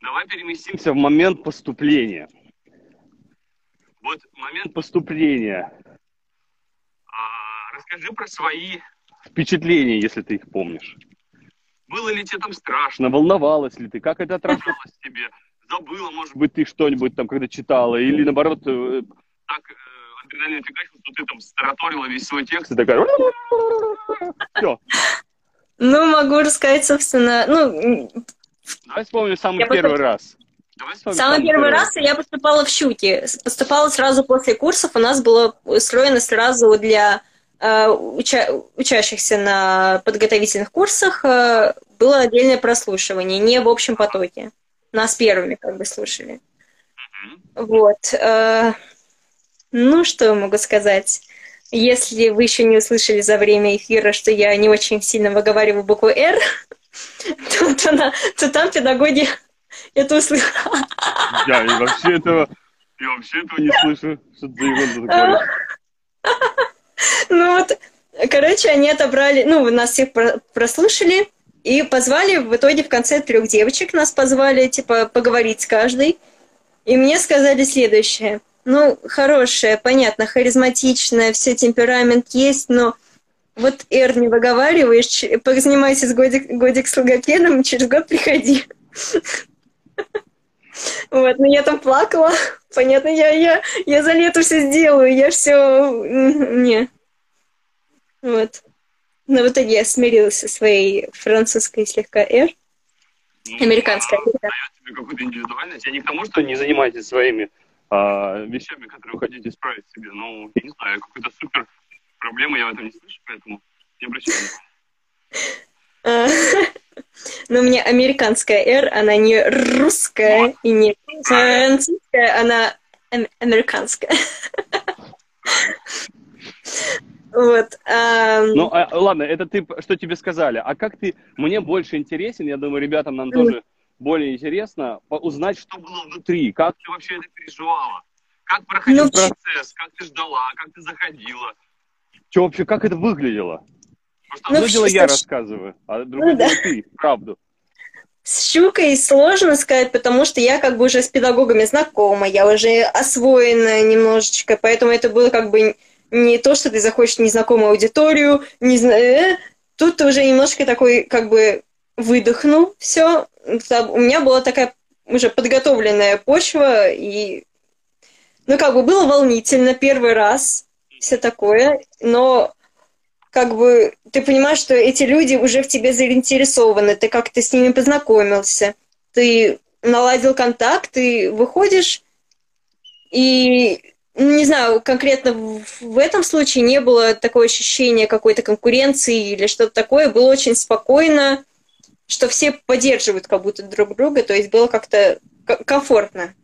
Давай переместимся в момент поступления. Вот момент поступления. А, расскажи про свои впечатления, если ты их помнишь. Было ли тебе там страшно? Волновалась ли ты? Как это отражалось тебе? Забыла, может быть, ты что-нибудь там когда читала, или наоборот, э, так э, адреналин фигачил, что ты там стараторила весь свой текст и такая... Все. Ну, могу рассказать, собственно, ну... Давай вспомним самый я первый раз. Самый, самый первый раз я поступала в Щуки. Поступала сразу после курсов. У нас было устроено сразу для э, уча учащихся на подготовительных курсах э, было отдельное прослушивание, не в общем потоке. Нас первыми как бы слушали. Вот. Э, ну, что могу сказать? Если вы еще не услышали за время эфира, что я не очень сильно выговариваю букву «Р», [LAUGHS] то, то, то там педагоги [LAUGHS] это услышали. Я и вообще этого, я вообще этого не слышу, что ты его такое. Ну вот, короче, они отобрали, ну, нас всех прослушали, и позвали в итоге в конце трех девочек, нас позвали, типа, поговорить с каждой. И мне сказали следующее. Ну, хорошая, понятно, харизматичная, все темперамент есть, но вот Эр не выговариваешь, позанимайся с годик, годик с логопедом, через год приходи. Вот, но я там плакала. Понятно, я, я, я за лето все сделаю, я все... Не. Вот. Но в итоге я смирилась со своей французской слегка «р». Ну, Американская. Ну, дает тебе какую-то индивидуальность. Я не к тому, что не занимаетесь своими а, вещами, которые вы хотите исправить себе. Ну, я не знаю, какой-то супер проблемы я в этом не слышу, поэтому не обращаюсь. А, но у меня американская «р», она не русская и не французская, она американская. [LAUGHS] [LAUGHS] Вот. А... Ну, а, ладно, это ты, что тебе сказали. А как ты, мне больше интересен, я думаю, ребятам нам тоже более интересно узнать, что было внутри, как ты вообще это переживала, как проходил ну, процесс, как ты ждала, как ты заходила. Что вообще, как это выглядело? Просто ну, одно дело я рассказываю, а другое ну, дело да. ты, правду. С щукой сложно сказать, потому что я как бы уже с педагогами знакома, я уже освоена немножечко, поэтому это было как бы не то, что ты заходишь в незнакомую аудиторию, не знаю, э, тут ты уже немножко такой, как бы, выдохнул все. У меня была такая уже подготовленная почва, и, ну, как бы, было волнительно первый раз, все такое, но как бы ты понимаешь, что эти люди уже в тебе заинтересованы, ты как-то с ними познакомился, ты наладил контакт, ты выходишь, и не знаю, конкретно в этом случае не было такого ощущения какой-то конкуренции или что-то такое. Было очень спокойно, что все поддерживают как будто друг друга, то есть было как-то комфортно.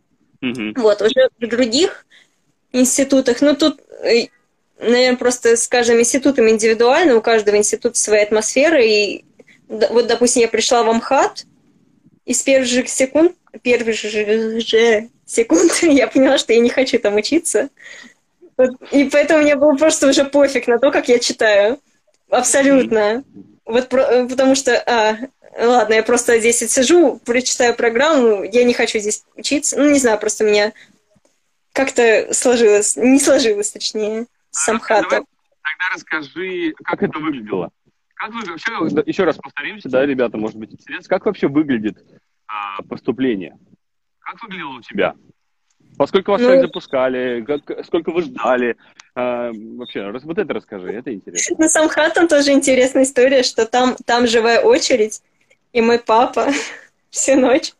Mm-hmm. Вот, уже в других институтах, ну тут, э, наверное, просто, скажем, институтом индивидуально, у каждого института своя атмосфера, и вот, допустим, я пришла в Амхат, и с первых же секунд, первых же секунд [LAUGHS] я поняла, что я не хочу там учиться. И поэтому мне было просто уже пофиг на то, как я читаю. Абсолютно. Вот про, потому что, а, ладно, я просто здесь сижу, прочитаю программу, я не хочу здесь учиться. Ну, не знаю, просто у меня как-то сложилось, не сложилось, точнее, с Самхатом. Тогда расскажи, как это выглядело. Как вы вообще, еще раз повторимся, да, ребята, может быть, интересно, как вообще выглядит а, поступление? Как выглядело у тебя? Поскольку вас ну, запускали, как, сколько вы ждали? А, вообще, вот это расскажи, это интересно. На Самхатом тоже интересная история, что там, там живая очередь, и мой папа [LAUGHS] всю ночь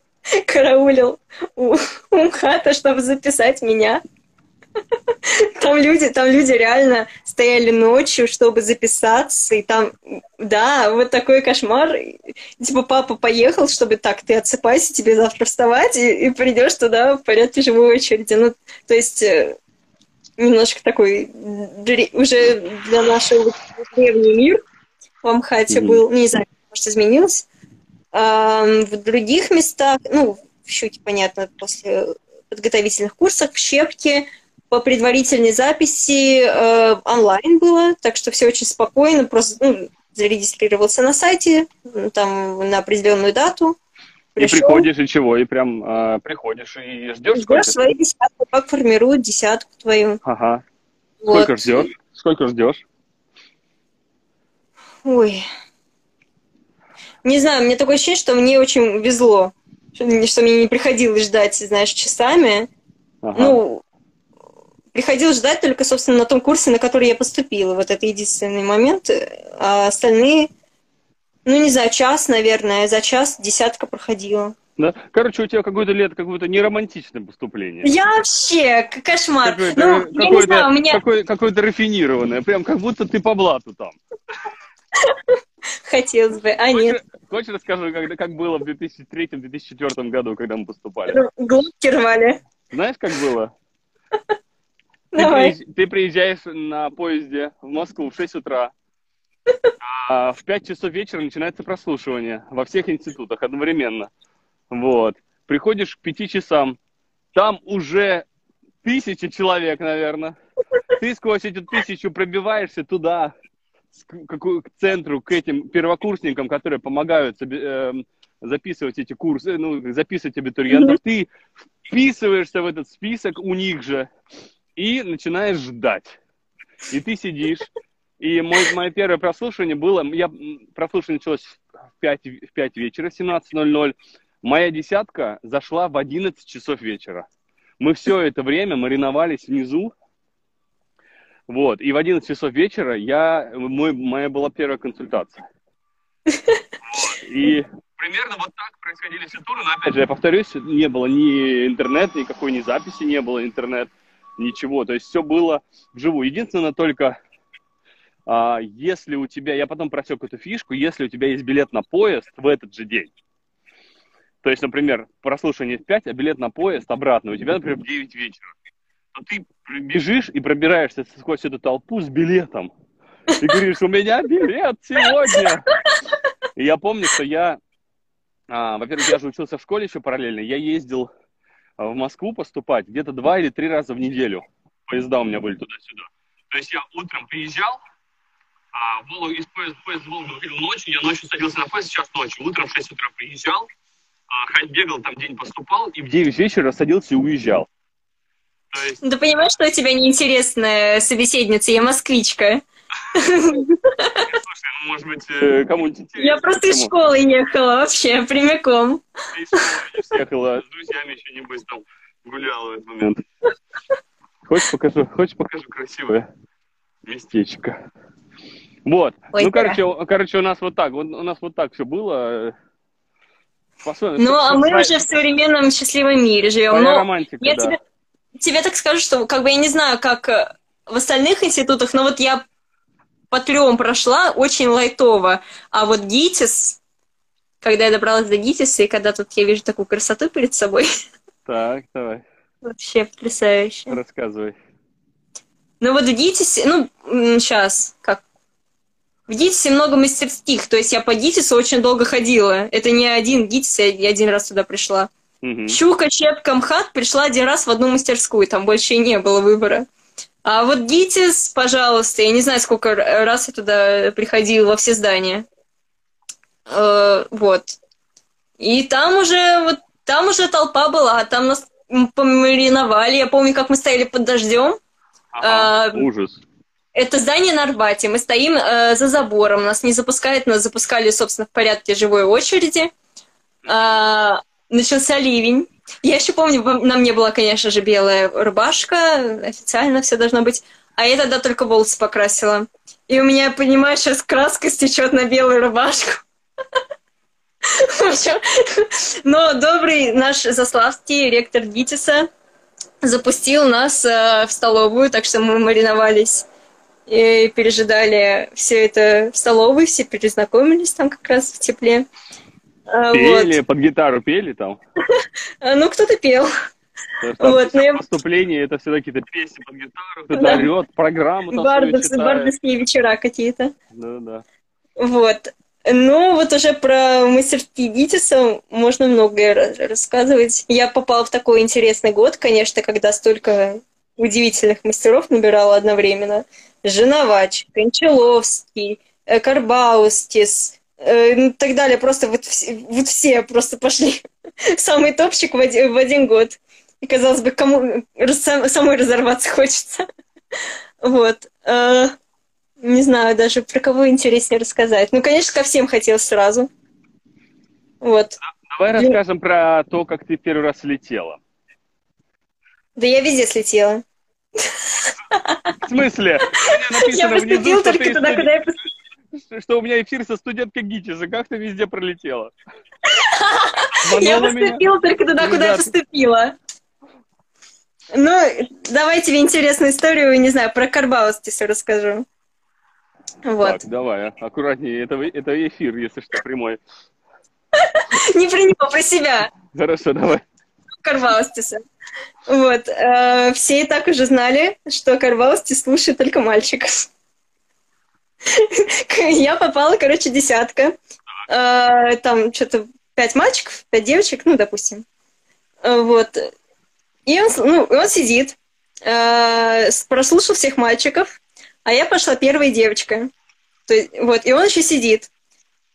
караулил у, у МХАТа, чтобы записать меня. Там люди, там люди реально стояли ночью, чтобы записаться, и там, да, вот такой кошмар. Типа папа поехал, чтобы так, ты отсыпайся, тебе завтра вставать, и, и придешь туда в порядке живой очереди. Ну, то есть э, немножко такой уже для нашего древний мир в Амхате mm-hmm. был, не знаю, может, изменился. А, в других местах, ну, в Щуке, понятно, после подготовительных курсов, в Щепке – по предварительной записи э, онлайн было, так что все очень спокойно, просто ну, зарегистрировался на сайте, там на определенную дату. Пришел. И приходишь, и чего? И прям э, приходишь и ждешь? Ждешь свою десятку, как формируют десятку твою. Ага. Вот. Сколько ждешь? Сколько ждешь? Ой. Не знаю, мне такое ощущение, что мне очень везло, что, что мне не приходилось ждать, знаешь, часами. Ага. Ну, приходилось ждать только, собственно, на том курсе, на который я поступила. Вот это единственный момент. А остальные, ну, не знаю, час, наверное, за час десятка проходила. Да? Короче, у тебя какое-то лето, какое-то неромантичное поступление. Я вообще, кошмар. Какое-то, ну, какое-то, я не знаю, у меня... Какое, какое-то рафинированное, прям как будто ты по блату там. [LAUGHS] Хотелось бы, а хочешь, нет. Хочешь расскажу, как, как было в 2003-2004 году, когда мы поступали? Глотки рвали. Знаешь, как было? Ты, приезж... ты приезжаешь на поезде в Москву в 6 утра. А в 5 часов вечера начинается прослушивание во всех институтах одновременно. Вот. Приходишь к 5 часам. Там уже тысяча человек, наверное. Ты сквозь эту тысячу пробиваешься туда, к, к центру, к этим первокурсникам, которые помогают э, записывать эти курсы, ну, записывать абитуриентов. Ты вписываешься в этот список у них же и начинаешь ждать. И ты сидишь, и мой, мое первое прослушивание было, я, прослушивание началось в 5, в 5 вечера, 17.00, моя десятка зашла в 11 часов вечера. Мы все это время мариновались внизу, вот, и в 11 часов вечера я, мой, моя была первая консультация. И примерно вот так происходили все туры, но опять же, я повторюсь, не было ни интернета, никакой ни записи не было интернет ничего. То есть все было вживую. Единственное только, а, если у тебя, я потом просек эту фишку, если у тебя есть билет на поезд в этот же день, то есть, например, прослушивание в 5, а билет на поезд обратно, у тебя, например, в 9 вечера, то ты бежишь и пробираешься сквозь эту толпу с билетом. И говоришь, у меня билет сегодня. И я помню, что я, а, во-первых, я же учился в школе еще параллельно, я ездил в Москву поступать где-то два или три раза в неделю. Поезда у меня были туда-сюда. То есть я утром приезжал, а Волгу, из поезда, поезд в Волгу выходил ночью, я ночью садился на поезд, сейчас ночью. Утром в 6 утра приезжал, а, бегал, там день поступал, и в 9 вечера садился и уезжал. есть... Да понимаешь, что у тебя неинтересная собеседница, я москвичка. [LAUGHS] Слушай, ну, может быть, э, кому-нибудь интересно. Я просто из школы ехала вообще, прямиком. Из школы ехала, с друзьями еще, небось, там гуляла в этот момент. Хочешь покажу, хочешь покажу красивое местечко. Вот. Ой, ну, короче, короче, у нас вот так, вот, у нас вот так все было. ну, а мы уже в современном счастливом мире живем. Но романтика, я да. тебе, тебе так скажу, что как бы я не знаю, как э, в остальных институтах, но вот я по трем прошла, очень лайтово. А вот ГИТИС, когда я добралась до ГИТИСа, и когда тут я вижу такую красоту перед собой. [LAUGHS] Так, давай. Вообще потрясающе. Рассказывай. Ну вот в ГИТИСе, ну, сейчас, как в ГИТИСе много мастерских, то есть я по ГИТИСу очень долго ходила. Это не один ГИТИС, я один раз туда пришла. Угу. Щука, Щепка, МХАТ пришла один раз в одну мастерскую, там больше и не было выбора. А вот ГИТИС, пожалуйста, я не знаю, сколько раз я туда приходила во все здания. Э, вот. И там уже, вот, там уже толпа была, там нас помариновали. Я помню, как мы стояли под дождем. Ага, а, ужас. Это здание на Арбате. Мы стоим э, за забором. Нас не запускают, нас запускали, собственно, в порядке живой очереди. А, начался ливень. Я еще помню, на мне была, конечно же, белая рубашка. Официально все должно быть. А я тогда только волосы покрасила. И у меня, понимаешь, сейчас краска стечет на белую рубашку. [LAUGHS] Но добрый наш Заславский, ректор ГИТИСа, запустил нас э, в столовую, так что мы мариновались и пережидали все это в столовой, все перезнакомились там как раз в тепле. А, пели, вот. под гитару пели там? [LAUGHS] Ну, кто-то пел. Вот, но я... Поступление это все какие-то песни под гитару, кто-то да. орет, программу там Бардовс, Бардовские вечера какие-то. Да, да. Вот. Ну, вот уже про мастерские Гитиса можно многое рассказывать. Я попала в такой интересный год, конечно, когда столько удивительных мастеров набирала одновременно. Женовач, Кончаловский, э, Карбаустис, и ну, так далее. Просто вот, вот все просто пошли. [LAUGHS] Самый топчик в один, в один год. И, казалось бы, кому самой разорваться [LAUGHS] хочется. Вот. Э, не знаю даже, про кого интереснее рассказать. Ну, конечно, ко всем хотел сразу. Вот. Давай расскажем про то, как ты первый раз летела. Да я везде слетела. В смысле? [LAUGHS] Я поступил только туда, куда я поступила. [LAUGHS] Что у меня эфир со студенткой ГИТИСа. Как ты везде пролетела? [LAUGHS] Я поступила только туда, куда я поступила. Ну, давай тебе интересную историю, не знаю, про Карбаустиса расскажу. Вот. Так, давай, а, аккуратнее. Это, это эфир, если что, прямой. [LAUGHS] Не про него, про себя. Хорошо, давай. Карваустиса. Вот. Э, все и так уже знали, что Карваустис слушает только мальчиков. Я попала, короче, десятка. Э, там что-то пять мальчиков, пять девочек, ну, допустим. Э, вот. И он, ну, он сидит, прослушал всех мальчиков, а я пошла первой девочкой. То есть, вот, и он еще сидит.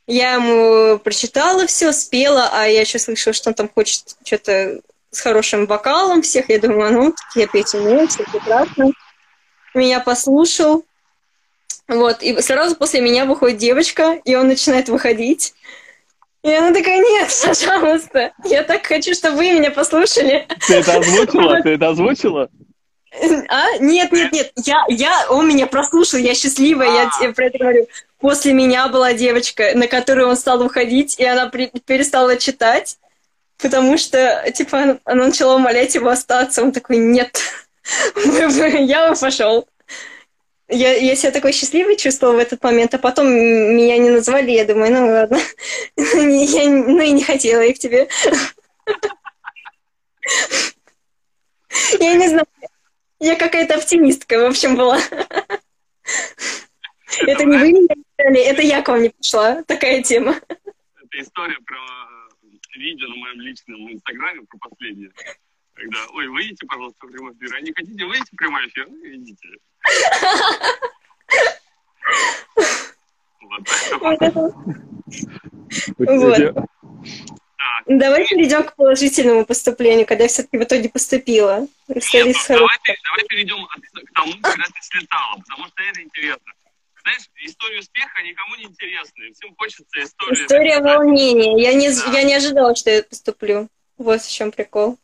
Я ему прочитала все, спела, а я еще слышала, что он там хочет что-то с хорошим вокалом всех. Я думаю, ну, я петь умею, все прекрасно. Меня послушал. Вот, и сразу после меня выходит девочка, и он начинает выходить. И она такая, нет, [LAUGHS] пожалуйста, я так хочу, чтобы вы меня послушали. Ты это озвучила? Ты это озвучила? А? Нет, нет, нет. Я, я, он меня прослушал, я счастливая, я тебе про это говорю. После меня была девочка, на которую он стал выходить, и она при, перестала читать, потому что, типа, она начала умолять его остаться. Он такой, нет, [LAUGHS] я пошел. Я, я себя такой счастливой чувствовала в этот момент, а потом меня не назвали, я думаю, ну ладно, [LAUGHS] я, ну и не хотела их тебе. Я не знаю, я какая-то оптимистка, в общем, была. Это не вы меня взяли, это я к вам не пришла. Такая тема. Это история про видео на моем личном инстаграме, про последнее. Когда, ой, выйдите, пожалуйста, в прямой эфир. А не хотите выйти в прямой эфир? Ну, идите. Вот. Давай перейдем к положительному поступлению, когда я все-таки в итоге поступила. Нет, давай, давай перейдем к тому, когда ты слетала, потому что это интересно. Знаешь, история успеха никому не интересна, всем хочется историю. История волнения. Я не, да. я не ожидала, что я поступлю. Вот в чем прикол.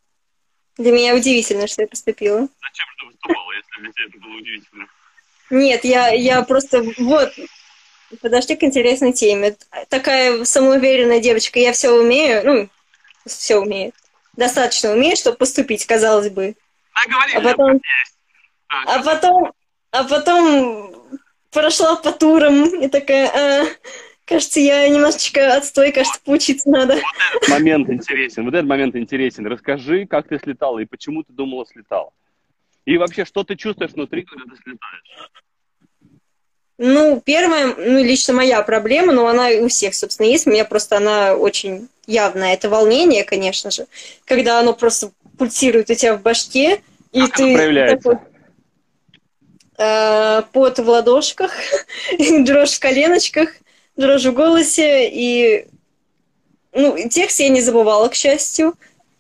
Для меня удивительно, что я поступила. Зачем же ты выступала, если для тебя это было удивительно? Нет, я, я просто... Вот, подошли к интересной теме. Такая самоуверенная девочка, я все умею, ну, все умею. Достаточно умею, чтобы поступить, казалось бы. А, говори, а потом, а, а потом, а потом прошла по турам и такая, а, кажется, я немножечко отстой, кажется, поучиться надо. Вот момент интересен, вот этот момент интересен. Расскажи, как ты слетала и почему ты думала слетала. И вообще, что ты чувствуешь внутри, когда ты слетаешь? Ну, первая, ну, лично моя проблема, но она у всех, собственно, есть. У меня просто она очень явная. Это волнение, конечно же. Когда оно просто пульсирует у тебя в башке, и как ты... проявляется? Такой... э, пот в ладошках, [LAUGHS] дрожь в коленочках, дрожь в голосе, и ну, текст я не забывала, к счастью,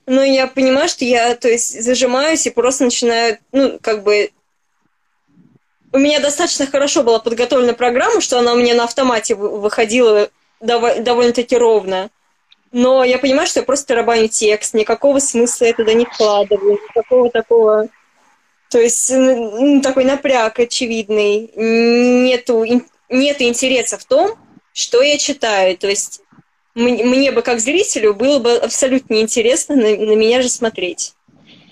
но я понимаю, что я, то есть, зажимаюсь и просто начинаю, ну, как бы... У меня достаточно хорошо была подготовлена программа, что она у меня на автомате выходила довольно-таки ровно. Но я понимаю, что я просто тарабаню текст, никакого смысла я туда не вкладываю, никакого такого... То есть ну, такой напряг очевидный. Нету, нету интереса в том, что я читаю. То есть мне бы как зрителю было бы абсолютно неинтересно на, на меня же смотреть.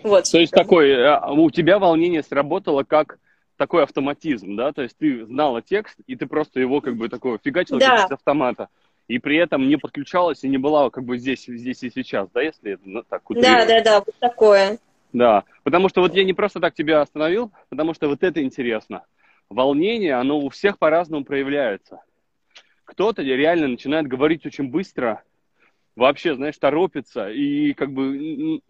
Вот. То есть такой, э, у тебя волнение сработало как такой автоматизм, да? То есть ты знала текст, и ты просто его как бы такой фигачила да. из автомата. И при этом не подключалась и не была как бы здесь, здесь и сейчас, да, если это ну, так утрировать. Да, да, да, вот такое. Да, потому что вот я не просто так тебя остановил, потому что вот это интересно. Волнение, оно у всех по-разному проявляется кто-то реально начинает говорить очень быстро, вообще, знаешь, торопится, и как бы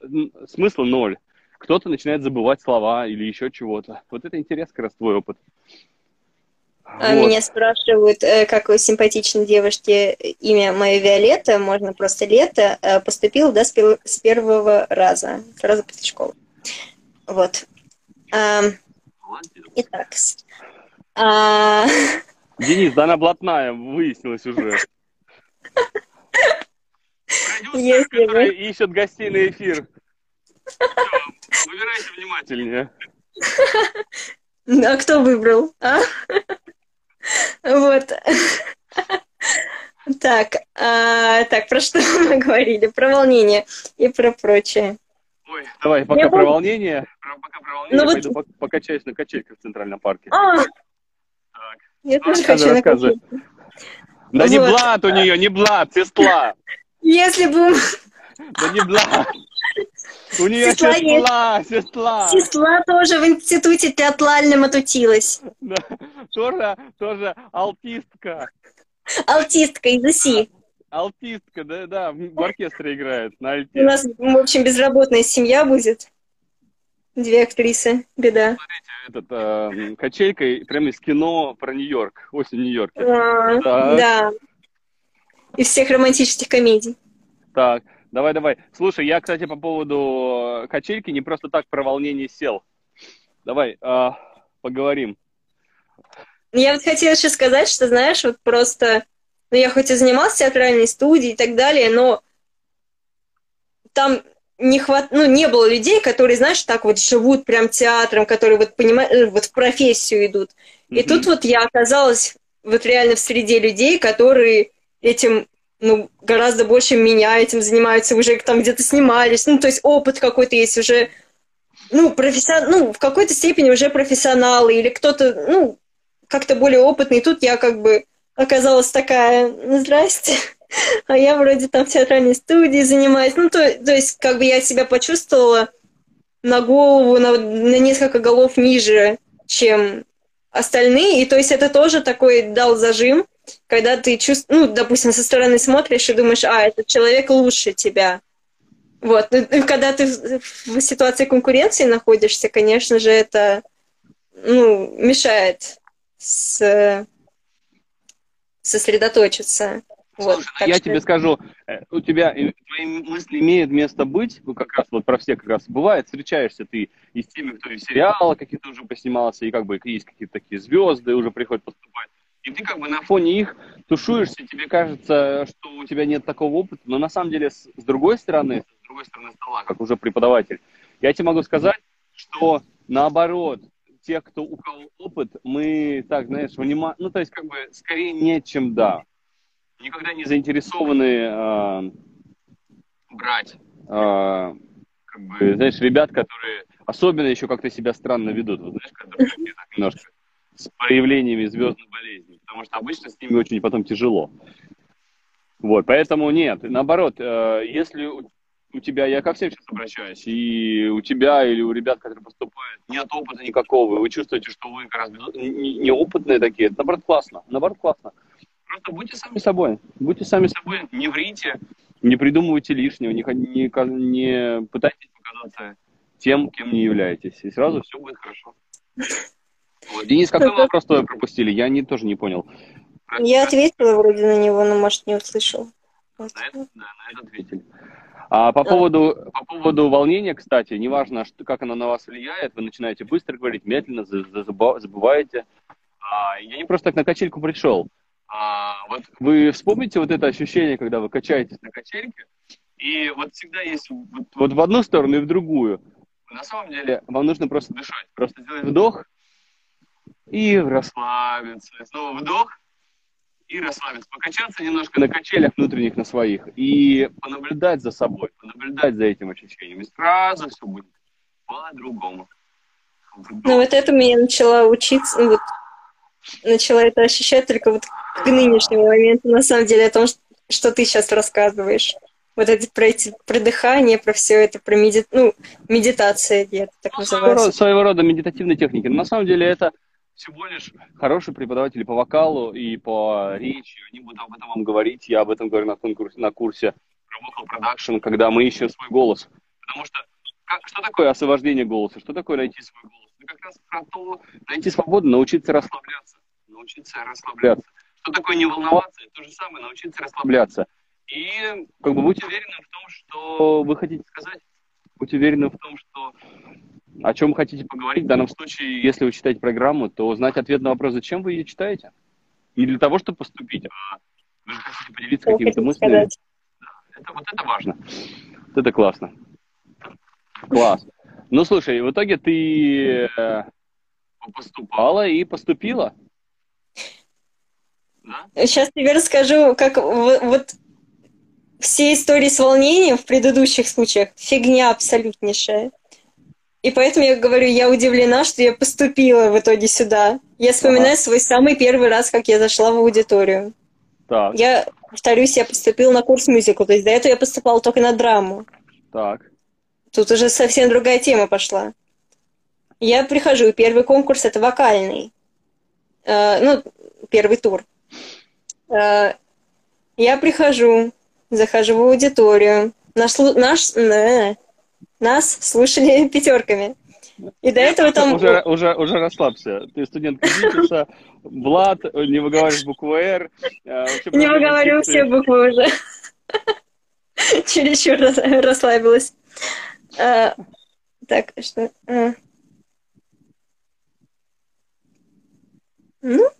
смысла ноль. Кто-то начинает забывать слова или еще чего-то. Вот это интересно, как раз твой опыт. А вот. Меня спрашивают, э, как у симпатичной девушки имя мое Виолетта, можно просто Лето, э, поступил, да, с первого раза, сразу после школы. Вот. Итак. [LAUGHS] Денис, да она блатная, выяснилось уже. Продюсер, который ищет гостей на эфир. Выбирайте внимательнее. А кто выбрал? А? Вот. Так, а, так, про что мы говорили? Про волнение и про прочее. Ой, давай, пока Я про волнение, пока про волнение, ну, пойду вот... покачаюсь на качельках в Центральном парке. А, я тоже хочу рассказывай. Да не блат у нее, не блат, сестла. Если бы... Да не блат. У нее сестла, сестла, сестла. Сестла тоже в институте театральном отучилась. Да, тоже, тоже алтистка. Алтистка из УСИ. Алтистка, да, да, в оркестре играет на альте. У нас, в общем, безработная семья будет. Две актрисы, беда. Смотрите, этот, э, качелька прямо из кино про Нью-Йорк, осень в Нью-Йорке. А, да. да. Из всех романтических комедий. Так, давай, давай. Слушай, я, кстати, по поводу качельки не просто так про волнение сел. Давай, э, поговорим. Я вот хотела еще сказать, что, знаешь, вот просто... Ну, я хоть и занималась театральной студией и так далее, но там не хват... ну, не было людей, которые, знаешь, так вот живут прям театром, которые вот, понимают, э, вот в профессию идут. Mm-hmm. И тут вот я оказалась вот реально в среде людей, которые этим, ну, гораздо больше меня этим занимаются, уже там где-то снимались, ну, то есть опыт какой-то есть уже, ну, профессион... ну, в какой-то степени уже профессионалы или кто-то, ну, как-то более опытный. И тут я как бы оказалась такая, ну, здрасте, а я вроде там в театральной студии занимаюсь. Ну, то, то есть, как бы я себя почувствовала на голову, на, на несколько голов ниже, чем остальные. И то есть это тоже такой дал зажим, когда ты чувствуешь, ну, допустим, со стороны смотришь и думаешь, а, этот человек лучше тебя. Вот. Ну, когда ты в ситуации конкуренции находишься, конечно же, это ну, мешает с... сосредоточиться. Вот, Слушай, я что... тебе скажу, э, у тебя твои мысли имеют место быть, ну, как раз вот про всех как раз бывает, встречаешься ты и с теми, кто из сериала какие-то уже поснимался, и как бы есть какие-то такие звезды уже приходят поступать. И ты как бы на фоне их тушуешься, тебе кажется, что у тебя нет такого опыта, но на самом деле с, с другой стороны, с другой стороны стола, как уже преподаватель, я тебе могу сказать, что наоборот, тех, кто у кого опыт, мы так, знаешь, внимание, ну то есть как бы скорее нет, чем да никогда не заинтересованы э, брать, э, как бы, знаешь, ребят, которые особенно еще как-то себя странно ведут, вот, знаешь, которые так немножко с проявлениями звездной болезни, потому что обычно с ними очень потом тяжело. Вот, поэтому нет, наоборот, э, если у тебя, я ко всем сейчас обращаюсь, и у тебя или у ребят, которые поступают, нет опыта никакого, вы чувствуете, что вы как раз неопытные такие, это, наоборот, классно, наоборот, классно. Просто будьте сами собой. Будьте сами собой, не врите, не придумывайте лишнего, не, не, не пытайтесь показаться тем, кем не являетесь. И сразу все будет хорошо. Денис, какой вопрос твой пропустили? Я не, тоже не понял. Я ответила вроде на него, но, может, не услышал. Вот. На это, да, на это ответили. А по поводу, по поводу волнения, кстати, неважно, что, как оно на вас влияет, вы начинаете быстро говорить, медленно забываете. А, я не просто так на качельку пришел. А, вот вы вспомните вот это ощущение, когда вы качаетесь на качельке, и вот всегда есть вот, вот в одну сторону и в другую. На самом деле вам нужно просто дышать, просто сделать вдох и расслабиться. И снова вдох и расслабиться. Покачаться немножко на качелях внутренних, на своих. И понаблюдать за собой, понаблюдать за этим ощущением. И сразу все будет по-другому. Ну вот этому я начала учиться, ну, вот, начала это ощущать только вот к нынешнему моменту, на самом деле, о том, что ты сейчас рассказываешь. Вот эти про эти про дыхание, про все это, про меди... ну, медитация, я это так ну, называю. Своего, своего рода медитативные техники. Но на самом деле это всего лишь хорошие преподаватели по вокалу и по речи, они будут об этом вам говорить. Я об этом говорю на конкурсе, на курсе про vocal production, когда мы ищем свой голос. Потому что как, что такое освобождение голоса? Что такое найти свой голос? Как раз про то, найти свободу, научиться расслабляться. Научиться расслабляться. Что такое не волноваться? Это то же самое, научиться расслабляться. И как бы будьте уверены в том, что вы хотите сказать. Будьте уверены в том, что о чем хотите поговорить. В данном случае, если вы читаете программу, то знать ответ на вопрос, зачем вы ее читаете. Не для того, чтобы поступить, а вы же хотите поделиться какими-то мыслями. Да, это, вот это важно. Вот это классно. Класс. Ну, слушай, в итоге ты э, поступала и поступила. Да? Сейчас тебе расскажу, как вот все истории с волнением в предыдущих случаях фигня абсолютнейшая. И поэтому я говорю, я удивлена, что я поступила в итоге сюда. Я вспоминаю ага. свой самый первый раз, как я зашла в аудиторию. Так. Я, повторюсь, я поступила на курс мюзикла. То есть до этого я поступала только на драму. Так. Тут уже совсем другая тема пошла. Я прихожу, первый конкурс это вокальный. Э, ну, первый тур. Э, я прихожу, захожу в аудиторию. Наш, наш, э, нас слушали [LAUGHS] пятерками. И до этого там... Уже, уже, уже расслабься. Ты студент ГИТИСа, Влад, не выговариваешь букву «Р». Э, не выговариваю все буквы уже. [LAUGHS] Чересчур расслабилась. А, так, что... А. Ну,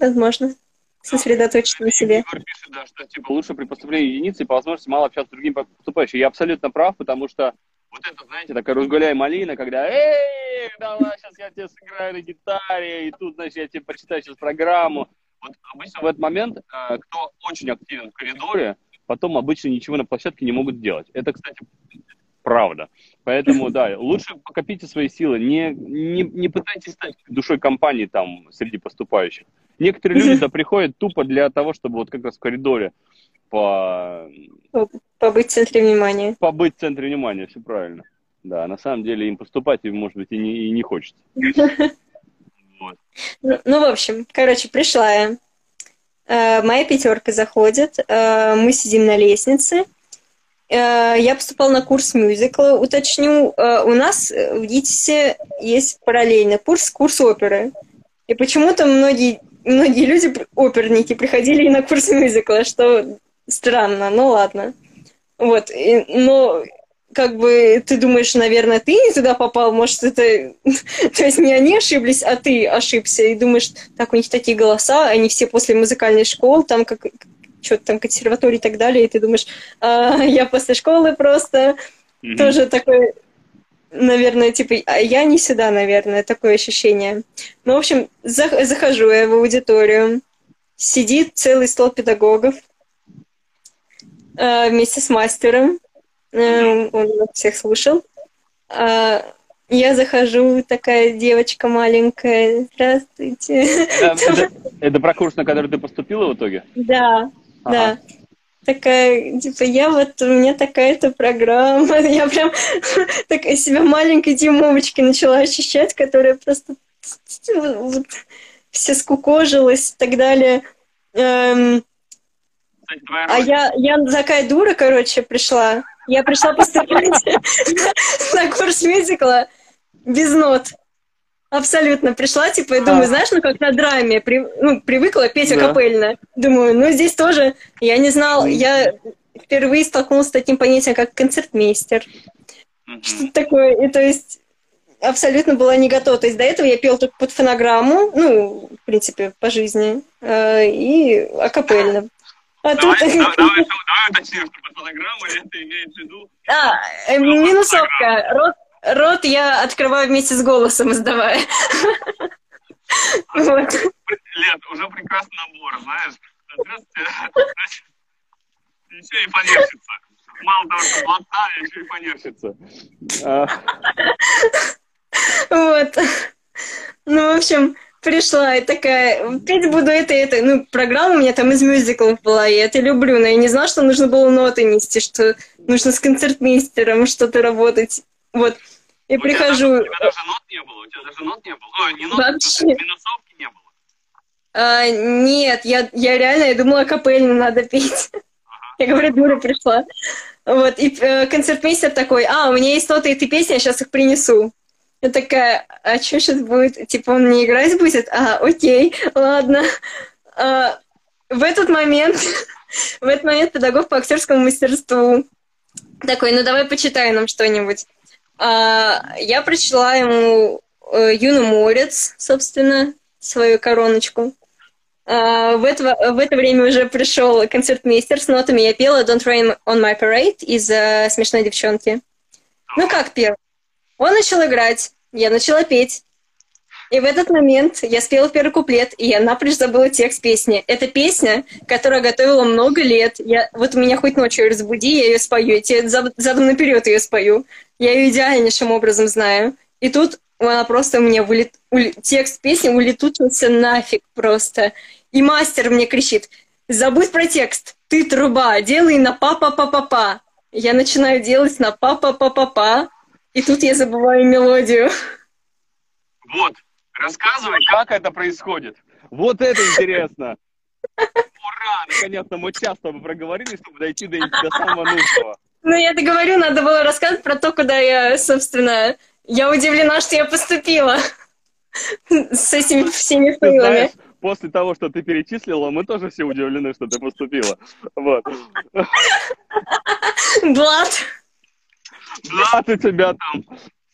возможно сосредоточиться на себе. Егор пишет, да, что типа лучше при поступлении единицы по возможности мало общаться с другими поступающими. Я абсолютно прав, потому что вот это, знаете, такая разгуляй малина, когда эй, давай, сейчас я тебе сыграю на гитаре, и тут, значит, я тебе почитаю сейчас программу. Вот обычно в этот момент, э, кто очень активен в коридоре, потом обычно ничего на площадке не могут делать. Это, кстати, правда. Поэтому, [LAUGHS] да, лучше покопите свои силы, не, не, не пытайтесь стать душой компании там среди поступающих. Некоторые люди [LAUGHS] туда приходят тупо для того, чтобы вот как раз в коридоре по... Побыть в центре внимания. Побыть в центре внимания, все правильно. Да, на самом деле им поступать, может быть, и не, и не хочется. [LAUGHS] Ну, ну, в общем, короче, пришла я. Э, моя пятерка заходит, э, мы сидим на лестнице. Э, я поступала на курс мюзикла. Уточню, у нас в ГИТИСе есть параллельно курс, курс оперы. И почему-то многие многие люди, оперники, приходили и на курс мюзикла, что странно, ну ладно. Вот, и, но как бы ты думаешь, наверное, ты не туда попал, может, это... [LAUGHS] То есть не они ошиблись, а ты ошибся, и думаешь, так, у них такие голоса, они все после музыкальной школы, там как что-то там консерваторий и так далее, и ты думаешь, а, я после школы просто mm-hmm. тоже такой наверное, типа, а я не сюда, наверное, такое ощущение. Ну, в общем, захожу я в аудиторию, сидит целый стол педагогов э, вместе с мастером, э, он всех слушал. Э, я захожу, такая девочка маленькая, здравствуйте. [LAUGHS] Это, это про курс, на который ты поступила в итоге? Да. Да такая, типа, я вот, у меня такая-то программа, [LAUGHS] я прям [LAUGHS] такая себя маленькой Димовочкой начала ощущать, которая просто вот, все скукожилась и так далее. Эм, а я, я такая дура, короче, пришла. Я пришла поступать [LAUGHS] на курс мюзикла без нот. Абсолютно. Пришла, типа, и думаю, знаешь, ну как на драме, при, ну, привыкла петь Да. акапельно. Думаю, ну здесь тоже, я не знал, я впервые столкнулась с таким понятием, как концертмейстер. Мгм. Что такое? И то есть абсолютно была не готова. То есть до этого я пел только под фонограмму, ну, в принципе, по жизни, э, и акапельно. А Давай, тут... да- давай, давай уточним, что под фонограмму ты имеешь в виду А, э, минусовка. Рот, рот я открываю вместе с голосом, издавая. Вот. Лет, уже прекрасный набор, знаешь. Здравствуйте. Еще и фанерщица. Мало того, что блатная, еще и фанерщица. А, Вот. Ну, в общем, пришла и такая, петь буду это и это. Ну, программа у меня там из мюзиклов была, я это люблю, но я не знала, что нужно было ноты нести, что нужно с концертмейстером что-то работать. Вот. И у тебя прихожу, даже- У тебя даже нот не было? У тебя даже нот не было? Ой, не нот, Вообще. минусовки не было. а, нет, я, я реально, я думала, капельно надо петь. Я говорю, дура пришла. Вот, и э, концертмейстер такой, а, у меня есть ноты этой песни, я сейчас их принесу. Я такая, а что сейчас будет? Типа он не играть будет? А, окей, ладно. А, в этот момент, [LAUGHS] в этот момент педагог по актерскому мастерству такой, ну давай почитай нам что-нибудь. А, я прочла ему э, Юну Морец, собственно, свою короночку. А, в, это, в это время уже пришел концертмейстер с нотами. Я пела Don't Rain on My Parade из э, «Смешной девчонки». Ну как пел? Он начал играть, я начала петь. И в этот момент я спела первый куплет, и я напрочь забыла текст песни. Это песня, которую готовила много лет. Я, вот меня хоть ночью разбуди, я ее спою. Я тебе зад- задом наперед ее спою. Я ее идеальнейшим образом знаю. И тут она просто у меня вылет... ули- текст песни улетучился нафиг просто. И мастер мне кричит, забудь про текст, ты труба, делай на па-па-па-па-па. Я начинаю делать на па-па-па-па-па, и тут я забываю мелодию. Вот, рассказывай, как это происходит. Вот это интересно. Наконец-то мы час с тобой проговорили, чтобы дойти до, до самого нужного. Ну, я договорю, надо было рассказать про то, куда я, собственно... Я удивлена, что я поступила [LAUGHS] с этими всеми фейлами. после того, что ты перечислила, мы тоже все удивлены, что ты поступила. Вот. Влад, Да, ты тебя там,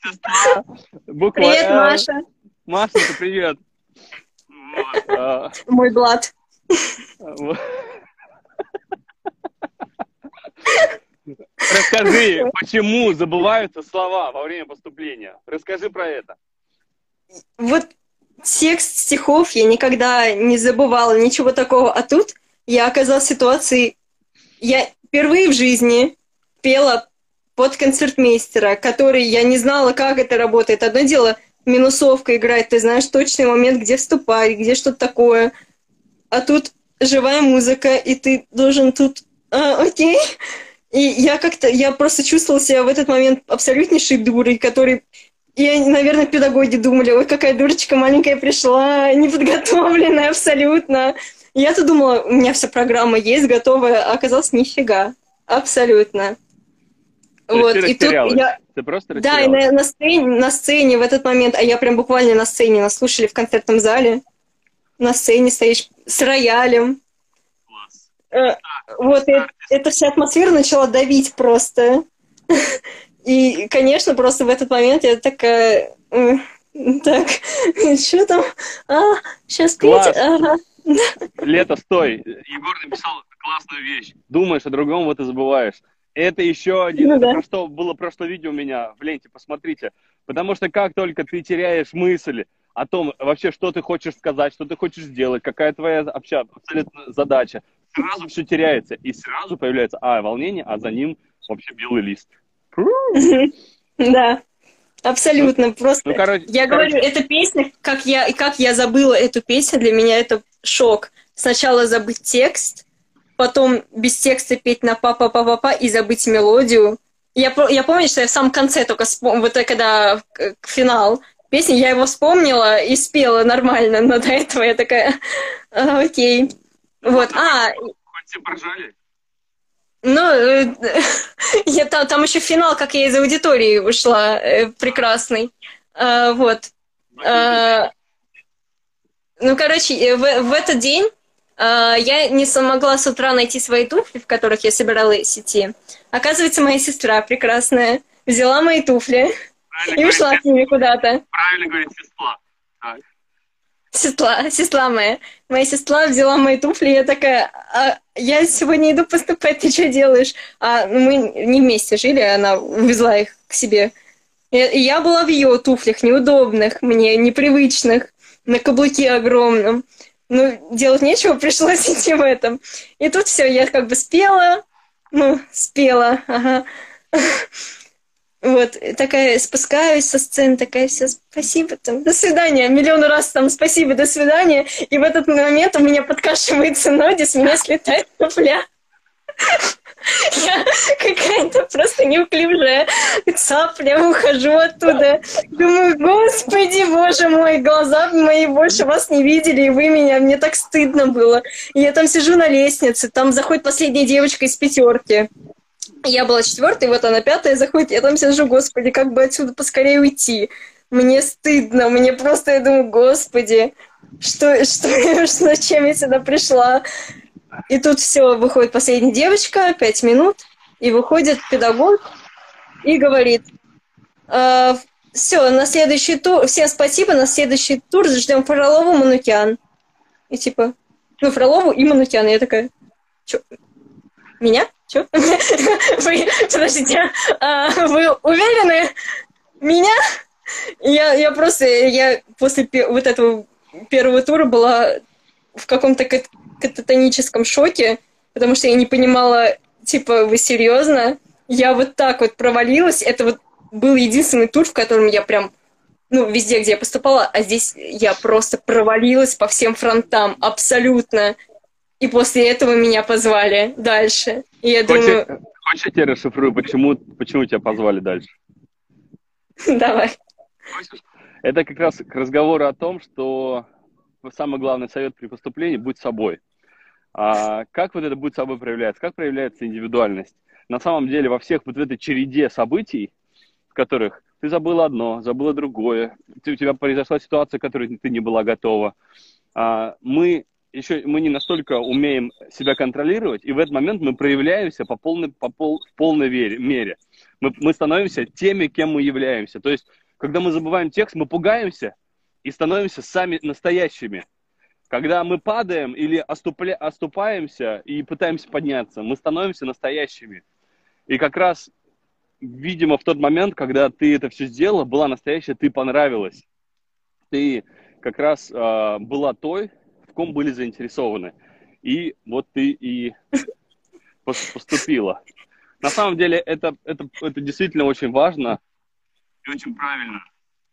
сестра, буква привет. Маша. Машенька, привет. Вот, а, Мой Влад. Расскажи, почему забываются слова во время поступления? Расскажи про это. Вот текст стихов я никогда не забывала, ничего такого. А тут я оказалась в ситуации... Я впервые в жизни пела под концертмейстера, который я не знала, как это работает. Одно дело минусовка играть, ты знаешь точный момент, где вступать, где что-то такое. А тут живая музыка, и ты должен тут... А, окей. И я как-то, я просто чувствовала себя в этот момент абсолютнейшей дурой, который и, наверное, педагоги думали, ой, какая дурочка маленькая пришла, неподготовленная абсолютно. Я-то думала, у меня вся программа есть, готовая, а оказалось нифига. Абсолютно. То Вот, ты и тут я... Ты просто Да, и на, на сцене, на сцене в этот момент, а я прям буквально на сцене, нас слушали в концертном зале, на сцене стоишь с роялем. Класс. Э, Вот, и эта вся атмосфера начала давить просто. [LAUGHS] И, конечно, просто в этот момент я такая... Так, [LAUGHS] что там? А, сейчас петь? Класс. Ага. [LAUGHS] Лето, стой. Егор написал классную вещь. Думаешь о другом, вот и забываешь. Это еще один. Ну это да. про что было прошлое видео у меня в ленте, посмотрите. Потому что как только ты теряешь мысль о том, вообще, что ты хочешь сказать, что ты хочешь сделать, какая твоя вообще абсолютно задача, сразу все теряется. И сразу появляется, а, волнение, а за ним вообще белый лист. [LAUGHS] Да, абсолютно. Просто Ну, короче, я короче, говорю, эта песня, как я, как я забыла эту песню, для меня это шок. Сначала забыть текст, потом без текста петь на папа папа папа и забыть мелодию. Я, я помню, что я в самом конце только вот это когда финал песни, я его вспомнила и спела нормально, но до этого я такая, [LAUGHS] «А, окей. Вот, а, хоть все поржали. ну, э, [LAUGHS] я, там, там еще финал, как я из аудитории ушла, э, прекрасный. А, вот. А, ну, короче, э, в, в этот день а, я не смогла с утра найти свои туфли, в которых я собиралась идти. Оказывается, моя сестра прекрасная взяла мои туфли Правильно и ушла с ними куда-то. Правильно говорит сестра. Сестла, сестла моя. Моя сестра взяла мои туфли, я такая, а, я сегодня иду поступать, ты что делаешь? А мы не вместе жили, она увезла их к себе. И я была в ее туфлях, неудобных мне, непривычных, на каблуке огромном. Ну, делать нечего, [LAUGHS] пришлось идти в этом. И тут все, я как бы спела, ну, спела, ага. [LAUGHS] Вот, такая спускаюсь со сцены, такая все, спасибо, там, до свидания, миллион раз там, спасибо, до свидания. И в этот момент у меня подкашивается ноги, с меня слетает туфля. Я какая-то просто неуклюжая цапля, ухожу оттуда. Думаю, господи, боже мой, глаза мои больше вас не видели, и вы меня, мне так стыдно было. И я там сижу на лестнице, там заходит последняя девочка из пятерки. Я была четвертая, вот она пятая заходит, я там сижу, господи, как бы отсюда поскорее уйти. Мне стыдно, мне просто, я думаю, господи, что, [LAUGHS] что, что, чем я сюда пришла? И тут все, выходит последняя девочка, пять минут, и выходит педагог и говорит, э, все, на следующий тур, всем спасибо, на следующий тур ждем Фролову, Манукян. И типа, ну, Фролову и Манукян. Я такая, что, меня? Че? [LAUGHS] Вы, подождите, а, вы уверены? Меня? Я, я просто, я после вот этого первого тура была в каком-то кататоническом шоке, потому что я не понимала, типа, вы серьезно? Я вот так вот провалилась. Это вот был единственный тур, в котором я прям, ну, везде, где я поступала, а здесь я просто провалилась по всем фронтам, абсолютно. И после этого меня позвали дальше. И я хочешь, думаю... Хочешь, я тебе расшифрую, почему, почему тебя позвали дальше? [LAUGHS] Давай. Это как раз к разговору о том, что самый главный совет при поступлении – будь собой. А как вот это будет собой проявляться? Как проявляется индивидуальность? На самом деле во всех вот в этой череде событий, в которых ты забыла одно, забыла другое, у тебя произошла ситуация, к которой ты не была готова, а, мы еще мы не настолько умеем себя контролировать, и в этот момент мы проявляемся по полной, по пол, в полной вере, мере. Мы, мы становимся теми, кем мы являемся. То есть, когда мы забываем текст, мы пугаемся и становимся сами настоящими. Когда мы падаем или оступля, оступаемся и пытаемся подняться, мы становимся настоящими. И как раз, видимо, в тот момент, когда ты это все сделала, была настоящая, ты понравилась. Ты как раз э, была той, в ком были заинтересованы. И вот ты и поступила. На самом деле это, это, это действительно очень важно и очень правильно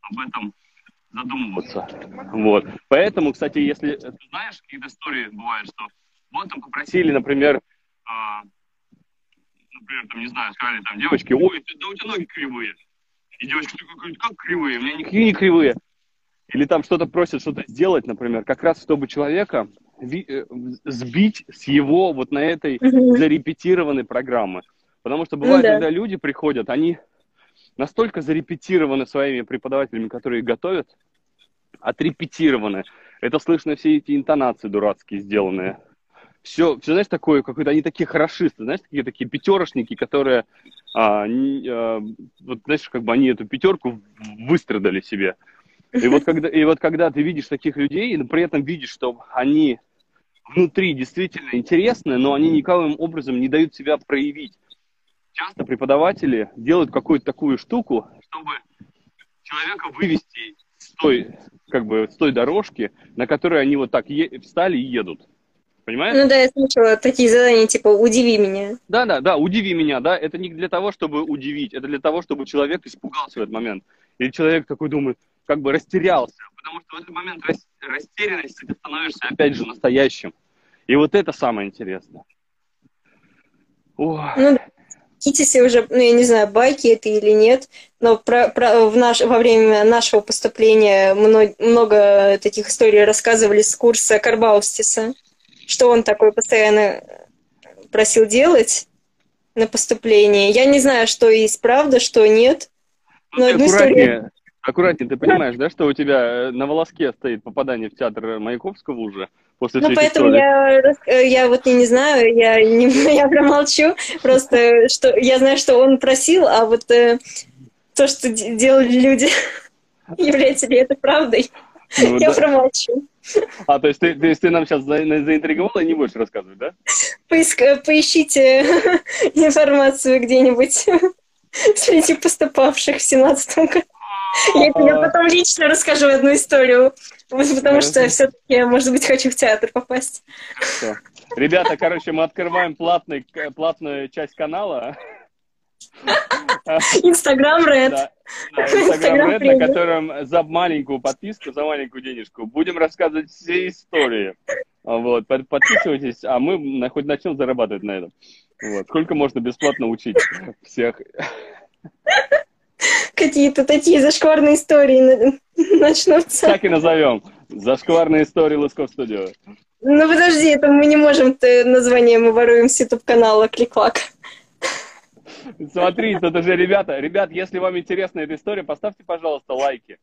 об этом задумываться. Вот. Поэтому, кстати, если ты знаешь, какие-то истории бывают, что вот там попросили, например, э, например, там, не знаю, сказали там девочки, ой, да у тебя ноги кривые. И девочка такая как кривые? У меня никакие не кривые. Или там что-то просят что-то сделать, например, как раз чтобы человека э, сбить с его вот на этой зарепетированной программы. Потому что бывает, mm-hmm. когда люди приходят, они настолько зарепетированы своими преподавателями, которые их готовят, отрепетированы. Это слышно все эти интонации дурацкие сделанные. Все, все знаешь, такое, какой-то, они такие хорошисты, знаешь, такие такие пятерошники, которые, а, не, а, вот знаешь, как бы они эту пятерку выстрадали себе. И вот когда, и вот когда ты видишь таких людей, и при этом видишь, что они внутри действительно интересны, но они никаким образом не дают себя проявить. Часто преподаватели делают какую-то такую штуку, чтобы человека вывести с той, как бы, с той дорожки, на которой они вот так е- встали и едут. Понимаешь? Ну да, я слышала такие задания, типа «удиви меня». Да, да, да, «удиви меня», да, это не для того, чтобы удивить, это для того, чтобы человек испугался в этот момент. Или человек такой думает, как бы растерялся, потому что в этот момент растерянности ты становишься опять же настоящим. И вот это самое интересное. Ох. Ну, Китисе уже, ну, я не знаю, байки это или нет, но про, про, в наш, во время нашего поступления много, много таких историй рассказывали с курса Карбаустиса, что он такой постоянно просил делать на поступлении. Я не знаю, что есть правда, что нет. Ну, но одну историю аккуратнее, ты понимаешь, да, что у тебя на волоске стоит попадание в театр Маяковского уже после Ну, поэтому я, я вот не, не знаю, я, не, [LAUGHS] я промолчу, просто что я знаю, что он просил, а вот э, то, что делали люди, [LAUGHS] является ли это правдой, ну, [LAUGHS] я да. промолчу. А, то есть ты, то есть ты нам сейчас за, заинтриговала и не будешь рассказывать, да? Поиск, поищите информацию где-нибудь среди поступавших в 17 году. Я тебе потом лично расскажу одну историю, потому что все-таки, может быть, хочу в театр попасть. Ребята, короче, мы открываем платный, платную часть канала. Инстаграм Ред. Инстаграм Ред, на котором за маленькую подписку, за маленькую денежку будем рассказывать все истории. Вот, подписывайтесь, а мы хоть начнем зарабатывать на этом. Вот, сколько можно бесплатно учить всех. Какие-то такие зашкварные истории [LAUGHS] начнутся. Так и назовем. Зашкварные истории Лысков Студио. Ну подожди, это мы не можем название, мы воруем с YouTube канала Кликлак. Смотри, тут уже ребята, ребят, если вам интересна эта история, поставьте, пожалуйста, лайки.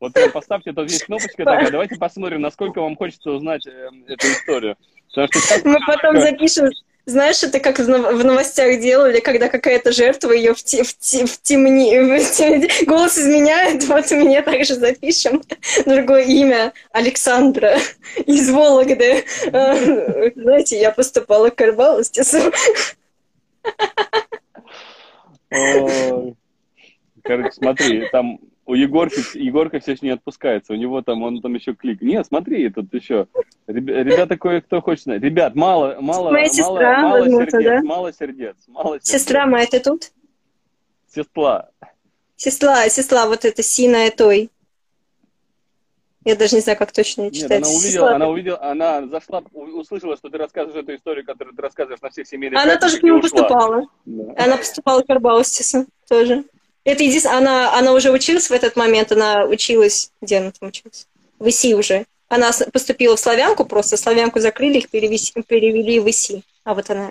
Вот прям поставьте, тут есть кнопочка такая, давайте посмотрим, насколько вам хочется узнать э, эту историю. Что Мы потом запишем, знаешь, это как в новостях делали, когда какая-то жертва ее в, те, в, в, темни, в темни... [LAUGHS] Голос изменяет, вот мне также запишем [LAUGHS] другое имя Александра [LAUGHS] из Вологды. А, знаете, я поступала к Карбалостису. Короче, смотри, там у Егорки, Егорка все еще не отпускается, у него там, он там еще клик. Нет, смотри, тут еще, ребята кое-кто хочет. Ребят, мало, мало, моя мало, сестра, мало сердец, да? мало сердец, мало сердец. Сестра моя, ты тут? Сестла. Сестла, сестла, вот это синая той. Я даже не знаю, как точно читать. Нет, она увидела, она увидела, она зашла, услышала, что ты рассказываешь эту историю, которую ты рассказываешь на всех семейных Она тоже к нему поступала. Да. Она поступала к Арбаустису тоже. Это единственное, она, она уже училась в этот момент, она училась, где она там училась? В ИСИ уже. Она поступила в славянку, просто славянку закрыли, их перевели, перевели в ИСИ. А вот она.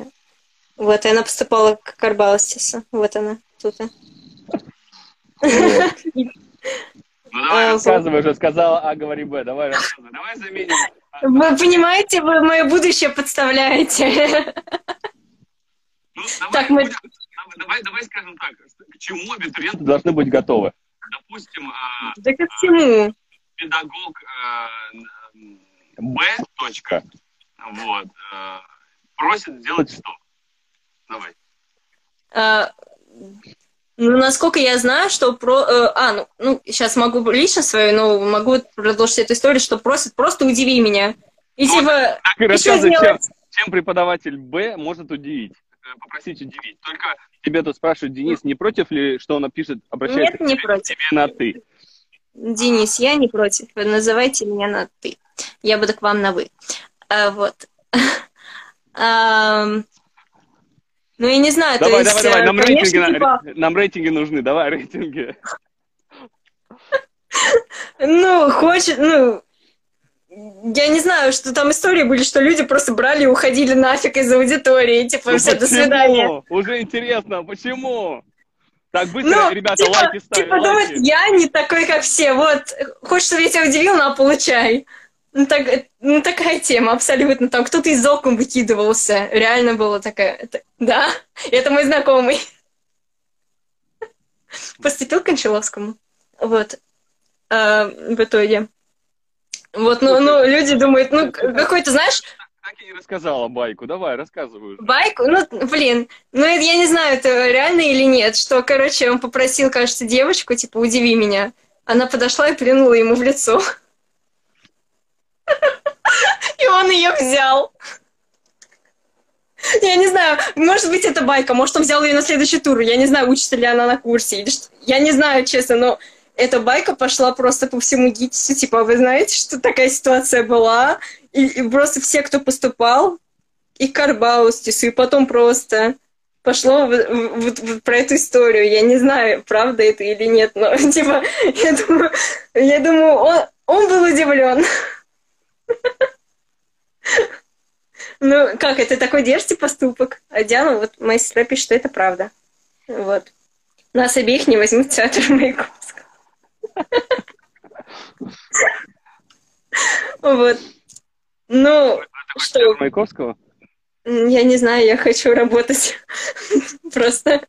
Вот, и она поступала к Карбаустису. Вот она, тут. [LAUGHS] Ну давай, а, рассказывай уже, сказала А, говори Б, давай рассказывай. Давай заменим. Вы понимаете, вы мое будущее подставляете. [LAUGHS] Ну, давай, так, мы... давай, давай скажем так, к чему абитуриенты должны быть готовы? Допустим, а, да ко всему. педагог а, Б, точка, вот, а, просит сделать что? Давай. А, ну, насколько я знаю, что про... Э, а, ну, ну, сейчас могу лично свою, но могу продолжить эту историю, что просит просто удиви меня. И ну, типа... Так и рассказывай, чем, чем преподаватель Б может удивить попросить удивить. Только тебе тут спрашивают, Денис, не против ли, что он пишет, обращается Нет, не тебе, против. тебе на «ты»? Денис, я не против. Называйте меня на «ты». Я буду к вам на «вы». А, вот. [LAUGHS] Ну, я не знаю, давай, то давай, есть... Давай, э, нам, конечно, рейтинги, типа... нам рейтинги нужны, давай рейтинги. [LAUGHS] Ну, хочет, ну, я не знаю, что там истории были, что люди просто брали и уходили нафиг из аудитории, типа, ну, все, почему? до свидания. Уже интересно, почему? Так быстро, ну, ребята, типа, лайки ставят. Типа, думать, я не такой, как все, вот, хочешь, чтобы я тебя удивил, на, получай. Ну, так, ну, такая тема, абсолютно. Там кто-то из окон выкидывался. Реально было такая... Это, да, это мой знакомый. Поступил к Кончаловскому. Вот. А, в итоге. Вот, ну, ну, люди думают, ну, какой-то, знаешь... Так и не рассказала байку. Давай, рассказывай. Байку? Ну, блин, ну, я не знаю, это реально или нет, что, короче, он попросил, кажется, девочку, типа, удиви меня. Она подошла и плюнула ему в лицо. [LAUGHS] И он ее взял. Я не знаю, может быть, это байка, может, он взял ее на следующий тур. Я не знаю, учится ли она на курсе или что. Я не знаю, честно, но эта байка пошла просто по всему ГИТИСу. Типа, вы знаете, что такая ситуация была? И, и просто все, кто поступал, и Карбаустису, и потом просто пошло вот, вот, вот про эту историю. Я не знаю, правда это или нет, но [LAUGHS] типа, я думаю, я думаю он, он был удивлен. Ну, как, это такой дерзкий поступок. А Диана, вот моя сестра пишет, что это правда. Вот. Нас обеих не возьмут в театр [LAUGHS] Маяковского. Вот. Ну, что? Маяковского? Я не знаю, я хочу работать. Просто.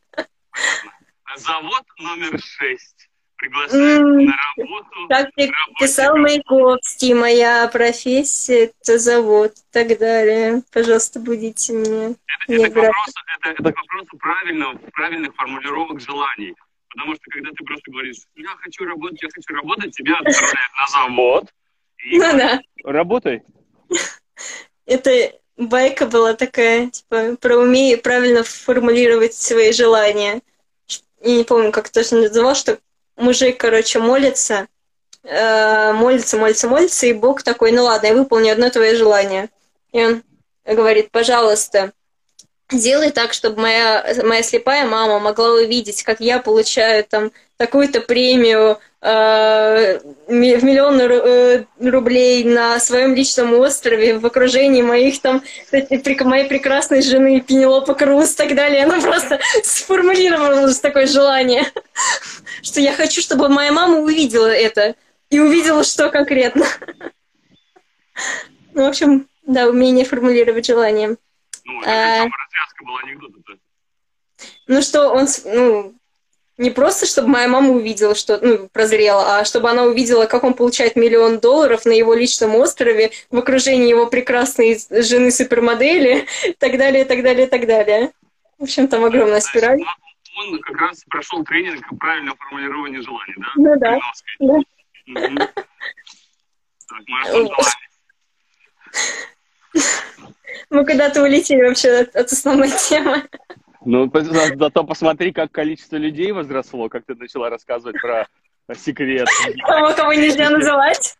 Завод номер шесть. Приглашаю на работу. Как писал Маяковский, моя профессия – это завод и так далее. Пожалуйста, будите мне. Это, это, к вопросу, это, это к вопросу правильного, правильных формулировок желаний. Потому что когда ты просто говоришь, я хочу работать, я хочу работать, тебя отправляют на завод. И ну да. Работай. [LAUGHS] Это байка была такая, типа, про умей правильно формулировать свои желания. Я не помню, как точно называл, что мужик, короче, молится, э, молится, молится, молится, и Бог такой, ну ладно, я выполню одно твое желание. И он говорит, пожалуйста, сделай так, чтобы моя, моя слепая мама могла увидеть, как я получаю там такую-то премию э, в миллион э, рублей на своем личном острове в окружении моих там, моей прекрасной жены Пенелопа Круз и так далее. Она просто [LAUGHS] сформулировала такое желание, [LAUGHS] что я хочу, чтобы моя мама увидела это и увидела, что конкретно. [LAUGHS] Ну, в общем, да, умение формулировать желание. Ну, это а... развязка была анекдота-то. Ну, что он, ну, не просто, чтобы моя мама увидела, что, ну, прозрела, а чтобы она увидела, как он получает миллион долларов на его личном острове в окружении его прекрасной жены супермодели, и [LAUGHS] так далее, и так далее, и так далее. В общем, там огромная спираль. Он как раз прошел тренинг правильного формулирования желаний, да? Ну да. да. Так, марафон [LAUGHS] [LAUGHS] Мы куда-то улетели вообще от, от основной [LAUGHS] темы. Ну, зато посмотри, как количество людей возросло, как ты начала рассказывать про секрет. Кого, кого нельзя называть.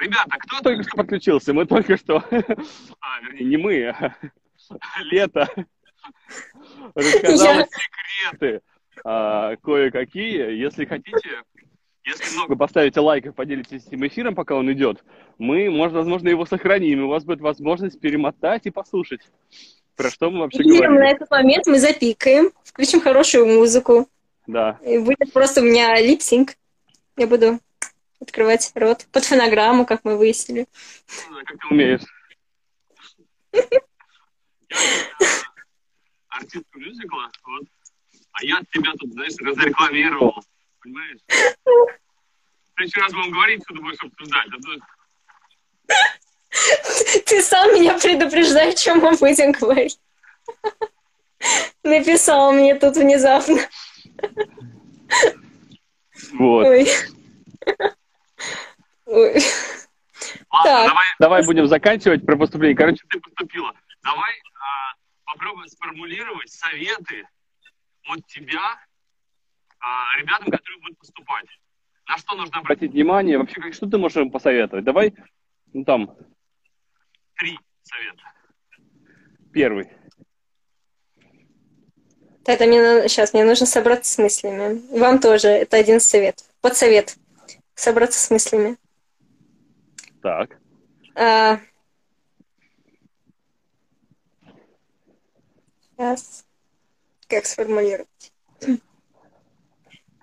Ребята, кто только что подключился? Мы только что... [LAUGHS] А, вернее, не мы, а Лето рассказала Я... секреты а, кое-какие. Если хотите, если много поставите лайков, поделитесь этим эфиром, пока он идет, мы, может, возможно, его сохраним, и у вас будет возможность перемотать и послушать, про что мы вообще и говорим. на этот момент мы запикаем, включим хорошую музыку. Да. И будет просто у меня липсинг. Я буду открывать рот под фонограмму, как мы выяснили. Ну, как ты умеешь. [LAUGHS] Артистка мюзикла, вот. А я тебя тут, знаешь, разрекламировал. Понимаешь? Следующий раз будем говорить, что ты будешь обсуждать. А Ты сам меня предупреждаешь, чем мы будем говорить. Написал мне тут внезапно. Вот. Ой. Ой. Ладно, так. давай, давай будем заканчивать про поступление. Короче, ты поступила. Давай а, попробуем сформулировать советы от тебя ребятам, которые будут поступать. На что нужно обратить внимание? Вообще, как, что ты можешь им посоветовать? Давай, ну там, три совета. Первый. Это мне сейчас мне нужно собраться с мыслями. Вам тоже. Это один совет. Подсовет. Собраться с мыслями. Так. А... Сейчас. Как сформулировать?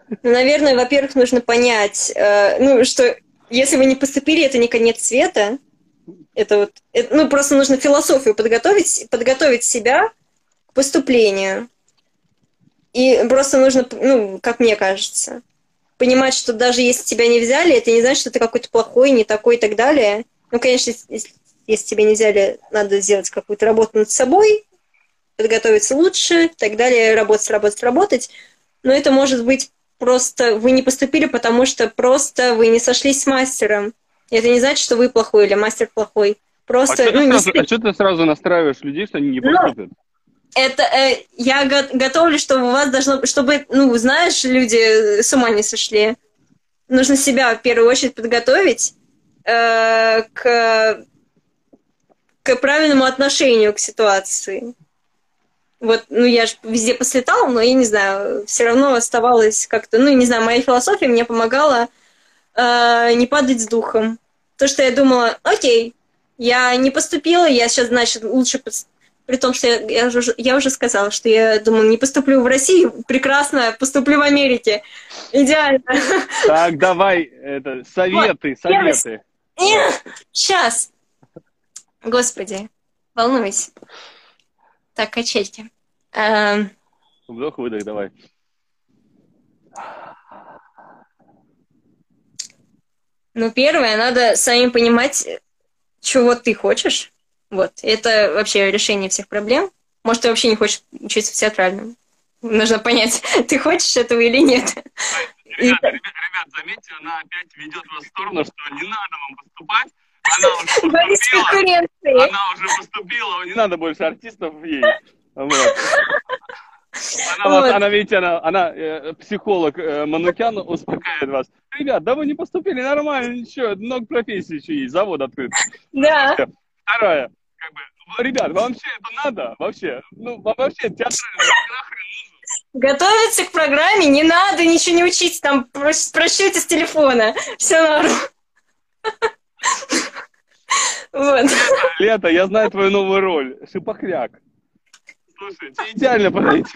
Ну, наверное, во-первых, нужно понять, э, ну, что если вы не поступили, это не конец света. Это вот, это, ну, просто нужно философию подготовить, подготовить себя к поступлению. И просто нужно, ну, как мне кажется, понимать, что даже если тебя не взяли, это не значит, что ты какой-то плохой, не такой и так далее. Ну, конечно, если, если тебя не взяли, надо сделать какую-то работу над собой, подготовиться лучше, и так далее, работать, работать, работать. Но это может быть просто вы не поступили, потому что просто вы не сошлись с мастером. Это не значит, что вы плохой или мастер плохой. Просто, а, ну, что, сразу, не... а что ты сразу настраиваешь людей, что они не ну, поступят? Это э, я го- готовлю, чтобы у вас должно, чтобы, ну, знаешь, люди с ума не сошли. Нужно себя в первую очередь подготовить э, к, к правильному отношению к ситуации вот, ну, я же везде послетала, но я не знаю, все равно оставалось как-то, ну, не знаю, моя философия мне помогала э, не падать с духом. То, что я думала, окей, я не поступила, я сейчас, значит, лучше при том, что я, я, уже, я уже сказала, что я думаю, не поступлю в России, прекрасно поступлю в Америке. Идеально. Так, давай, это, советы, вот, советы. Нет, сейчас. Господи, волнуюсь. Так, качельки. Эм... Вдох-выдох, давай. Ну, первое, надо самим понимать, чего ты хочешь. Вот. Это вообще решение всех проблем. Может, ты вообще не хочешь учиться в театральном. Нужно понять, [LAUGHS] ты хочешь этого или нет. Ребят, ребят, ребят, заметьте, она опять ведет вас в сторону, что не надо вам поступать. Она уже поступила. Она уже поступила, не надо больше артистов ей. Вот. Она, вот. она, видите, она, она э, психолог э, Манукян успокаивает вас. Ребят, да вы не поступили нормально, ничего, много профессий еще есть, завод открыт. Да. Второе, как бы, ребят, вам вообще это надо? Вообще, ну, вам вообще театральный Готовиться к программе не надо ничего не учить, там просчете с телефона. Все норм. Вот. Лето, я знаю твою новую роль. Шипохляк. Слушай, тебе идеально подойдет.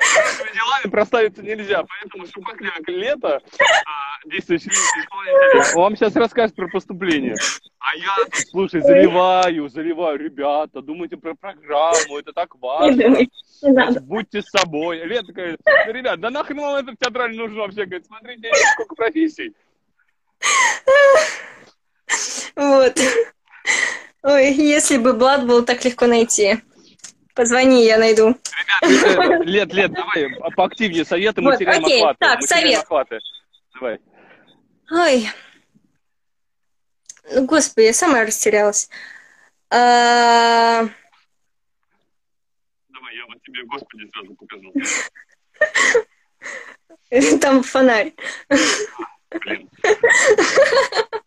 Этими делами проставиться нельзя, поэтому Шупакляк лето, а, действующий исполнитель, вам сейчас расскажет про поступление. А я, слушай, заливаю, заливаю, ребята, думайте про программу, это так важно. Будьте с собой. Лето говорит, ребят, да нахрен вам это в театрале нужно вообще? Говорит, смотрите, сколько профессий. Вот. Ой, если бы Блад был так легко найти. Позвони, я найду. Ребят, Лет, Лет, давай поактивнее советы, мы вот, теряем окей, охваты. Так, мы совет. Охваты. Давай. Ой. Ну, господи, я сама растерялась. А... Давай, я вот тебе, господи, сразу покажу. [LAUGHS] Там фонарь. [LAUGHS]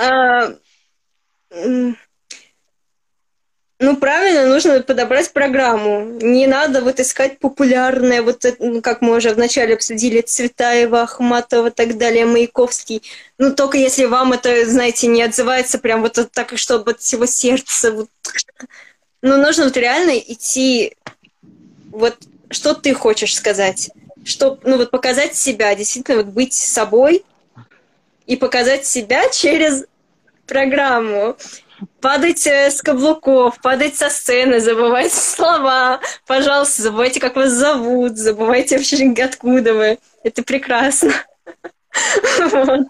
А, ну, правильно, нужно подобрать программу. Не надо вот искать популярное, вот ну, как мы уже вначале обсудили, Цветаева, Ахматова и так далее, Маяковский. Ну, только если вам это, знаете, не отзывается прям вот так, чтобы от всего сердца. Вот. Ну, нужно вот реально идти, вот что ты хочешь сказать. Что, ну, вот показать себя, действительно, вот быть собой и показать себя через программу падать э, с каблуков, падать со сцены, забывать [LAUGHS] слова. Пожалуйста, забывайте, как вас зовут, забывайте вообще, откуда вы. Это прекрасно. [LAUGHS]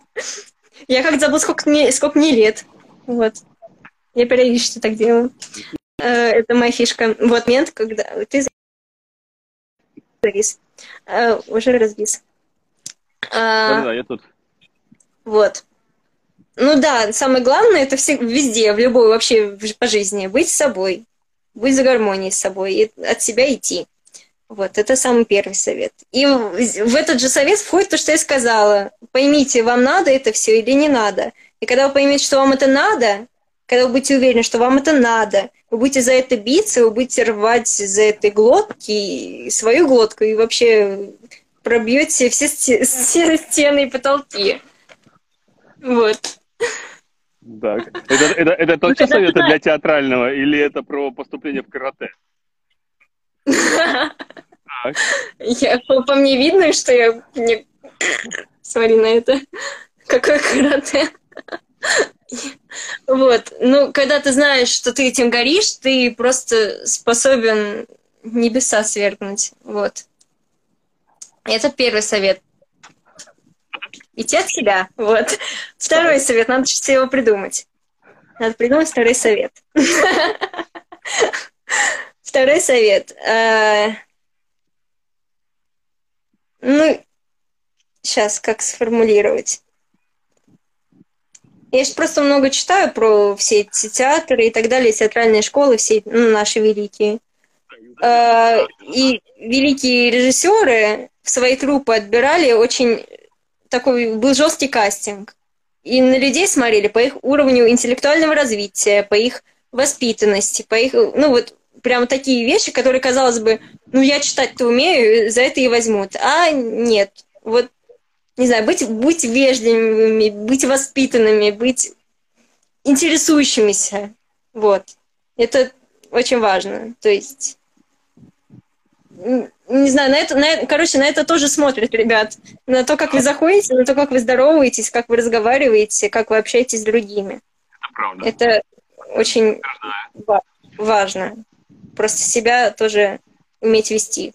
Я как забыл, сколько сколько мне лет. Вот. Я периодически так делаю. Э, это моя фишка. Вот момент, когда ты завис. Э, уже развис. А, да, я тут. Вот. Ну да, самое главное это все, везде, в любой вообще по жизни, быть собой, быть за гармонией с собой и от себя идти. Вот, это самый первый совет. И в этот же совет входит то, что я сказала. Поймите, вам надо это все или не надо. И когда вы поймете, что вам это надо, когда вы будете уверены, что вам это надо, вы будете за это биться, вы будете рвать за этой глотки, свою глотку, и вообще пробьете все, [LAUGHS] все стены и потолки. Вот. Так. Это, это, это точно ну, советы для театрального или это про поступление в карате? [LAUGHS] Я, по, по мне видно, что я... Не... [LAUGHS] Смотри на это. Какое карате. Вот. Ну, когда ты знаешь, что ты этим горишь, ты просто способен небеса свергнуть. Вот. Это первый совет идти от себя. Вот. Второй совет. Надо все его придумать. Надо придумать второй совет. [LAUGHS] Второй совет. Э, ну, сейчас как сформулировать. Я сейчас просто много читаю про все эти театры и так далее, театральные школы, все ну, наши великие. Э, и великие режиссеры в свои трупы отбирали очень такой был жесткий кастинг. И на людей смотрели по их уровню интеллектуального развития, по их воспитанности, по их, ну вот, прям такие вещи, которые, казалось бы, ну я читать-то умею, за это и возьмут. А нет, вот, не знаю, быть, быть вежливыми, быть воспитанными, быть интересующимися Вот. Это очень важно. То есть, не знаю, на это, на это, короче, на это тоже смотрят ребят. На то, как вы заходите, на то, как вы здороваетесь, как вы разговариваете, как вы общаетесь с другими. Это правда. Это очень важно. Просто себя тоже уметь вести.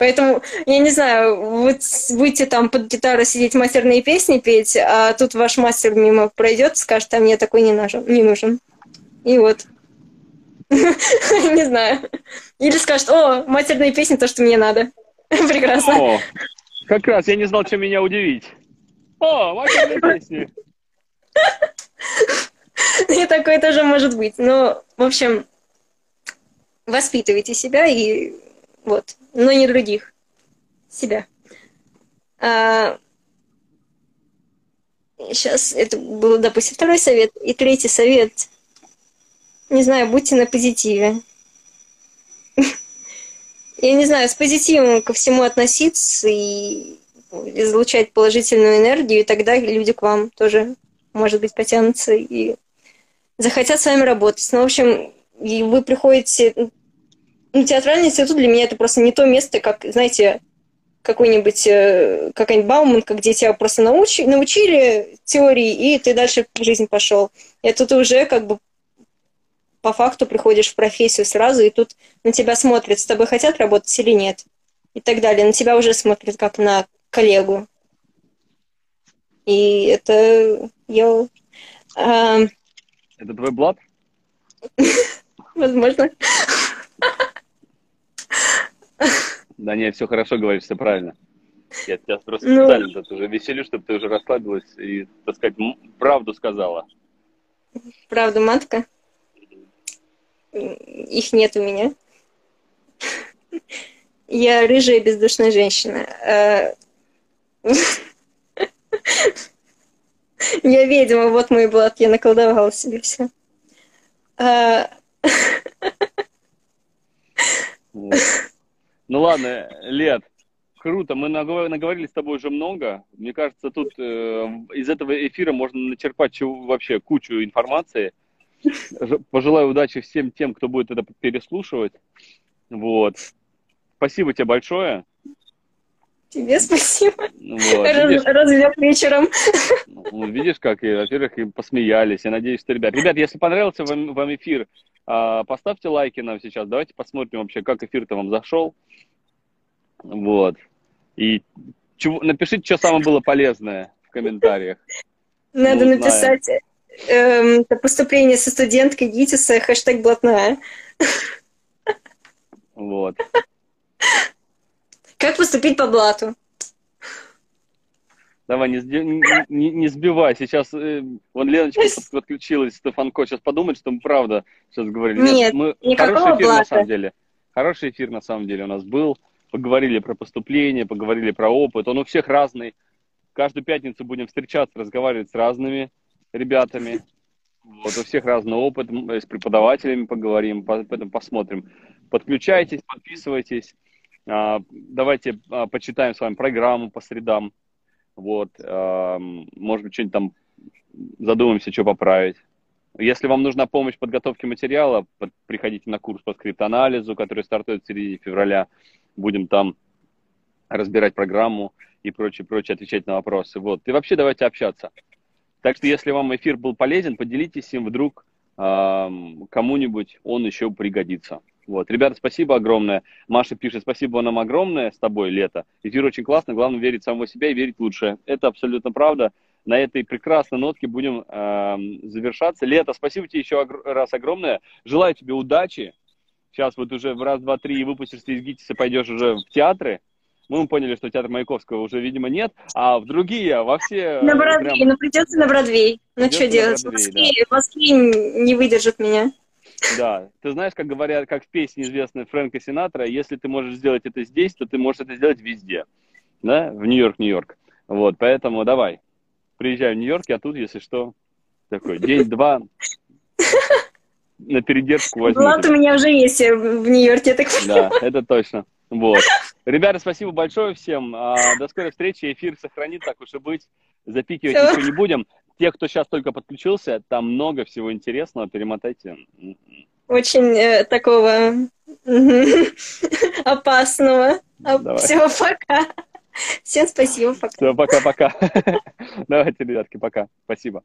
Поэтому, я не знаю, вы будете там под гитару сидеть матерные песни петь, а тут ваш мастер мимо пройдет, скажет, а мне такой не нужен. Не нужен. И вот. [LAUGHS] Не знаю. Или скажет, о, матерные песни, то, что мне надо. [LAUGHS] Прекрасно. О, как раз, я не знал, чем меня удивить. О, матерные [LAUGHS] песни. И такое тоже может быть. Но, в общем, воспитывайте себя и вот, но не других. Себя. А, сейчас это был, допустим, второй совет. И третий совет. Не знаю, будьте на позитиве. [LAUGHS] Я не знаю, с позитивом ко всему относиться и излучать положительную энергию, и тогда люди к вам тоже, может быть, потянутся и захотят с вами работать. Ну, в общем, и вы приходите ну, театральный институт для меня это просто не то место, как, знаете, какой-нибудь э, какая-нибудь Бауманка, где тебя просто научи, научили теории, и ты дальше в жизнь пошел. Тут ты уже как бы по факту приходишь в профессию сразу, и тут на тебя смотрят, с тобой хотят работать или нет, и так далее. На тебя уже смотрят как на коллегу. И это я... Э, это твой блат? [LAUGHS] Возможно. Да нет, все хорошо говоришь, все правильно. Я тебя просто ну... специально тут уже веселю, чтобы ты уже расслабилась и, так сказать, правду сказала. Правда, матка? Их нет у меня. Я рыжая бездушная женщина. А, я ведьма, вот мой блат, я наколдовала себе все. А, ну ладно, Лет, круто. Мы наговорили с тобой уже много. Мне кажется, тут э, из этого эфира можно начерпать чего, вообще кучу информации. Пожелаю удачи всем тем, кто будет это переслушивать. Вот. Спасибо тебе большое. Тебе спасибо. Вот, Раз, Развлек вечером. Ну, видишь, как, во-первых, и посмеялись. Я надеюсь, что, ребят, ребят, если понравился вам, вам эфир, поставьте лайки нам сейчас. Давайте посмотрим вообще, как эфир-то вам зашел. Вот. И чего, напишите, что самое было полезное в комментариях. Надо написать э, поступление со студенткой ГИТИСа, хэштег блатная. Вот. Как поступить по блату? Давай, не, не, не сбивай. Сейчас э, вон Леночка подключилась, Стефанко. Сейчас подумает, что мы правда сейчас говорили. Нет, Нет мы, хороший эфир блата. на самом деле. Хороший эфир на самом деле у нас был. Поговорили про поступление, поговорили про опыт. Он у всех разный. Каждую пятницу будем встречаться, разговаривать с разными ребятами. Вот, у всех разный опыт. С преподавателями поговорим, поэтому посмотрим. Подключайтесь, подписывайтесь. А, давайте а, почитаем с вами программу по средам вот, может быть, что-нибудь там задумаемся, что поправить. Если вам нужна помощь в подготовке материала, приходите на курс по скрипт-анализу, который стартует в середине февраля. Будем там разбирать программу и прочее, прочее, отвечать на вопросы. Вот. И вообще давайте общаться. Так что, если вам эфир был полезен, поделитесь им вдруг э, кому-нибудь он еще пригодится. Вот. Ребята, спасибо огромное. Маша пишет, спасибо нам огромное с тобой, Лето. Эфир очень классный, главное верить в самого себя и верить лучше. Это абсолютно правда. На этой прекрасной нотке будем э, завершаться. Лето, спасибо тебе еще раз огромное. Желаю тебе удачи. Сейчас вот уже в раз, два, три выпустишься из ГИТИСа, пойдешь уже в театры. Мы поняли, что театр Маяковского уже, видимо, нет, а в другие, во все... На Бродвей, прям... ну придется на Бродвей. Ну что делать? Бродвей, в, Москве, да. в Москве не выдержит меня. Да, ты знаешь, как говорят, как в песне известной Фрэнка Синатра, если ты можешь сделать это здесь, то ты можешь это сделать везде, да, в Нью-Йорк, Нью-Йорк. Вот, поэтому давай, приезжай в Нью-Йорк, я тут, если что, такой день-два на передержку возьму. Влад у меня уже есть в Нью-Йорке, так Да, это точно. Вот. Ребята, спасибо большое всем. А, до скорой встречи. Эфир сохранит, так уж и быть. Запикивать Все. ничего не будем. Те, кто сейчас только подключился, там много всего интересного, перемотайте. Очень э, такого [LAUGHS] опасного. Давай. Все, пока. Всем спасибо, пока. Все, пока-пока. [LAUGHS] Давайте, ребятки, пока. Спасибо.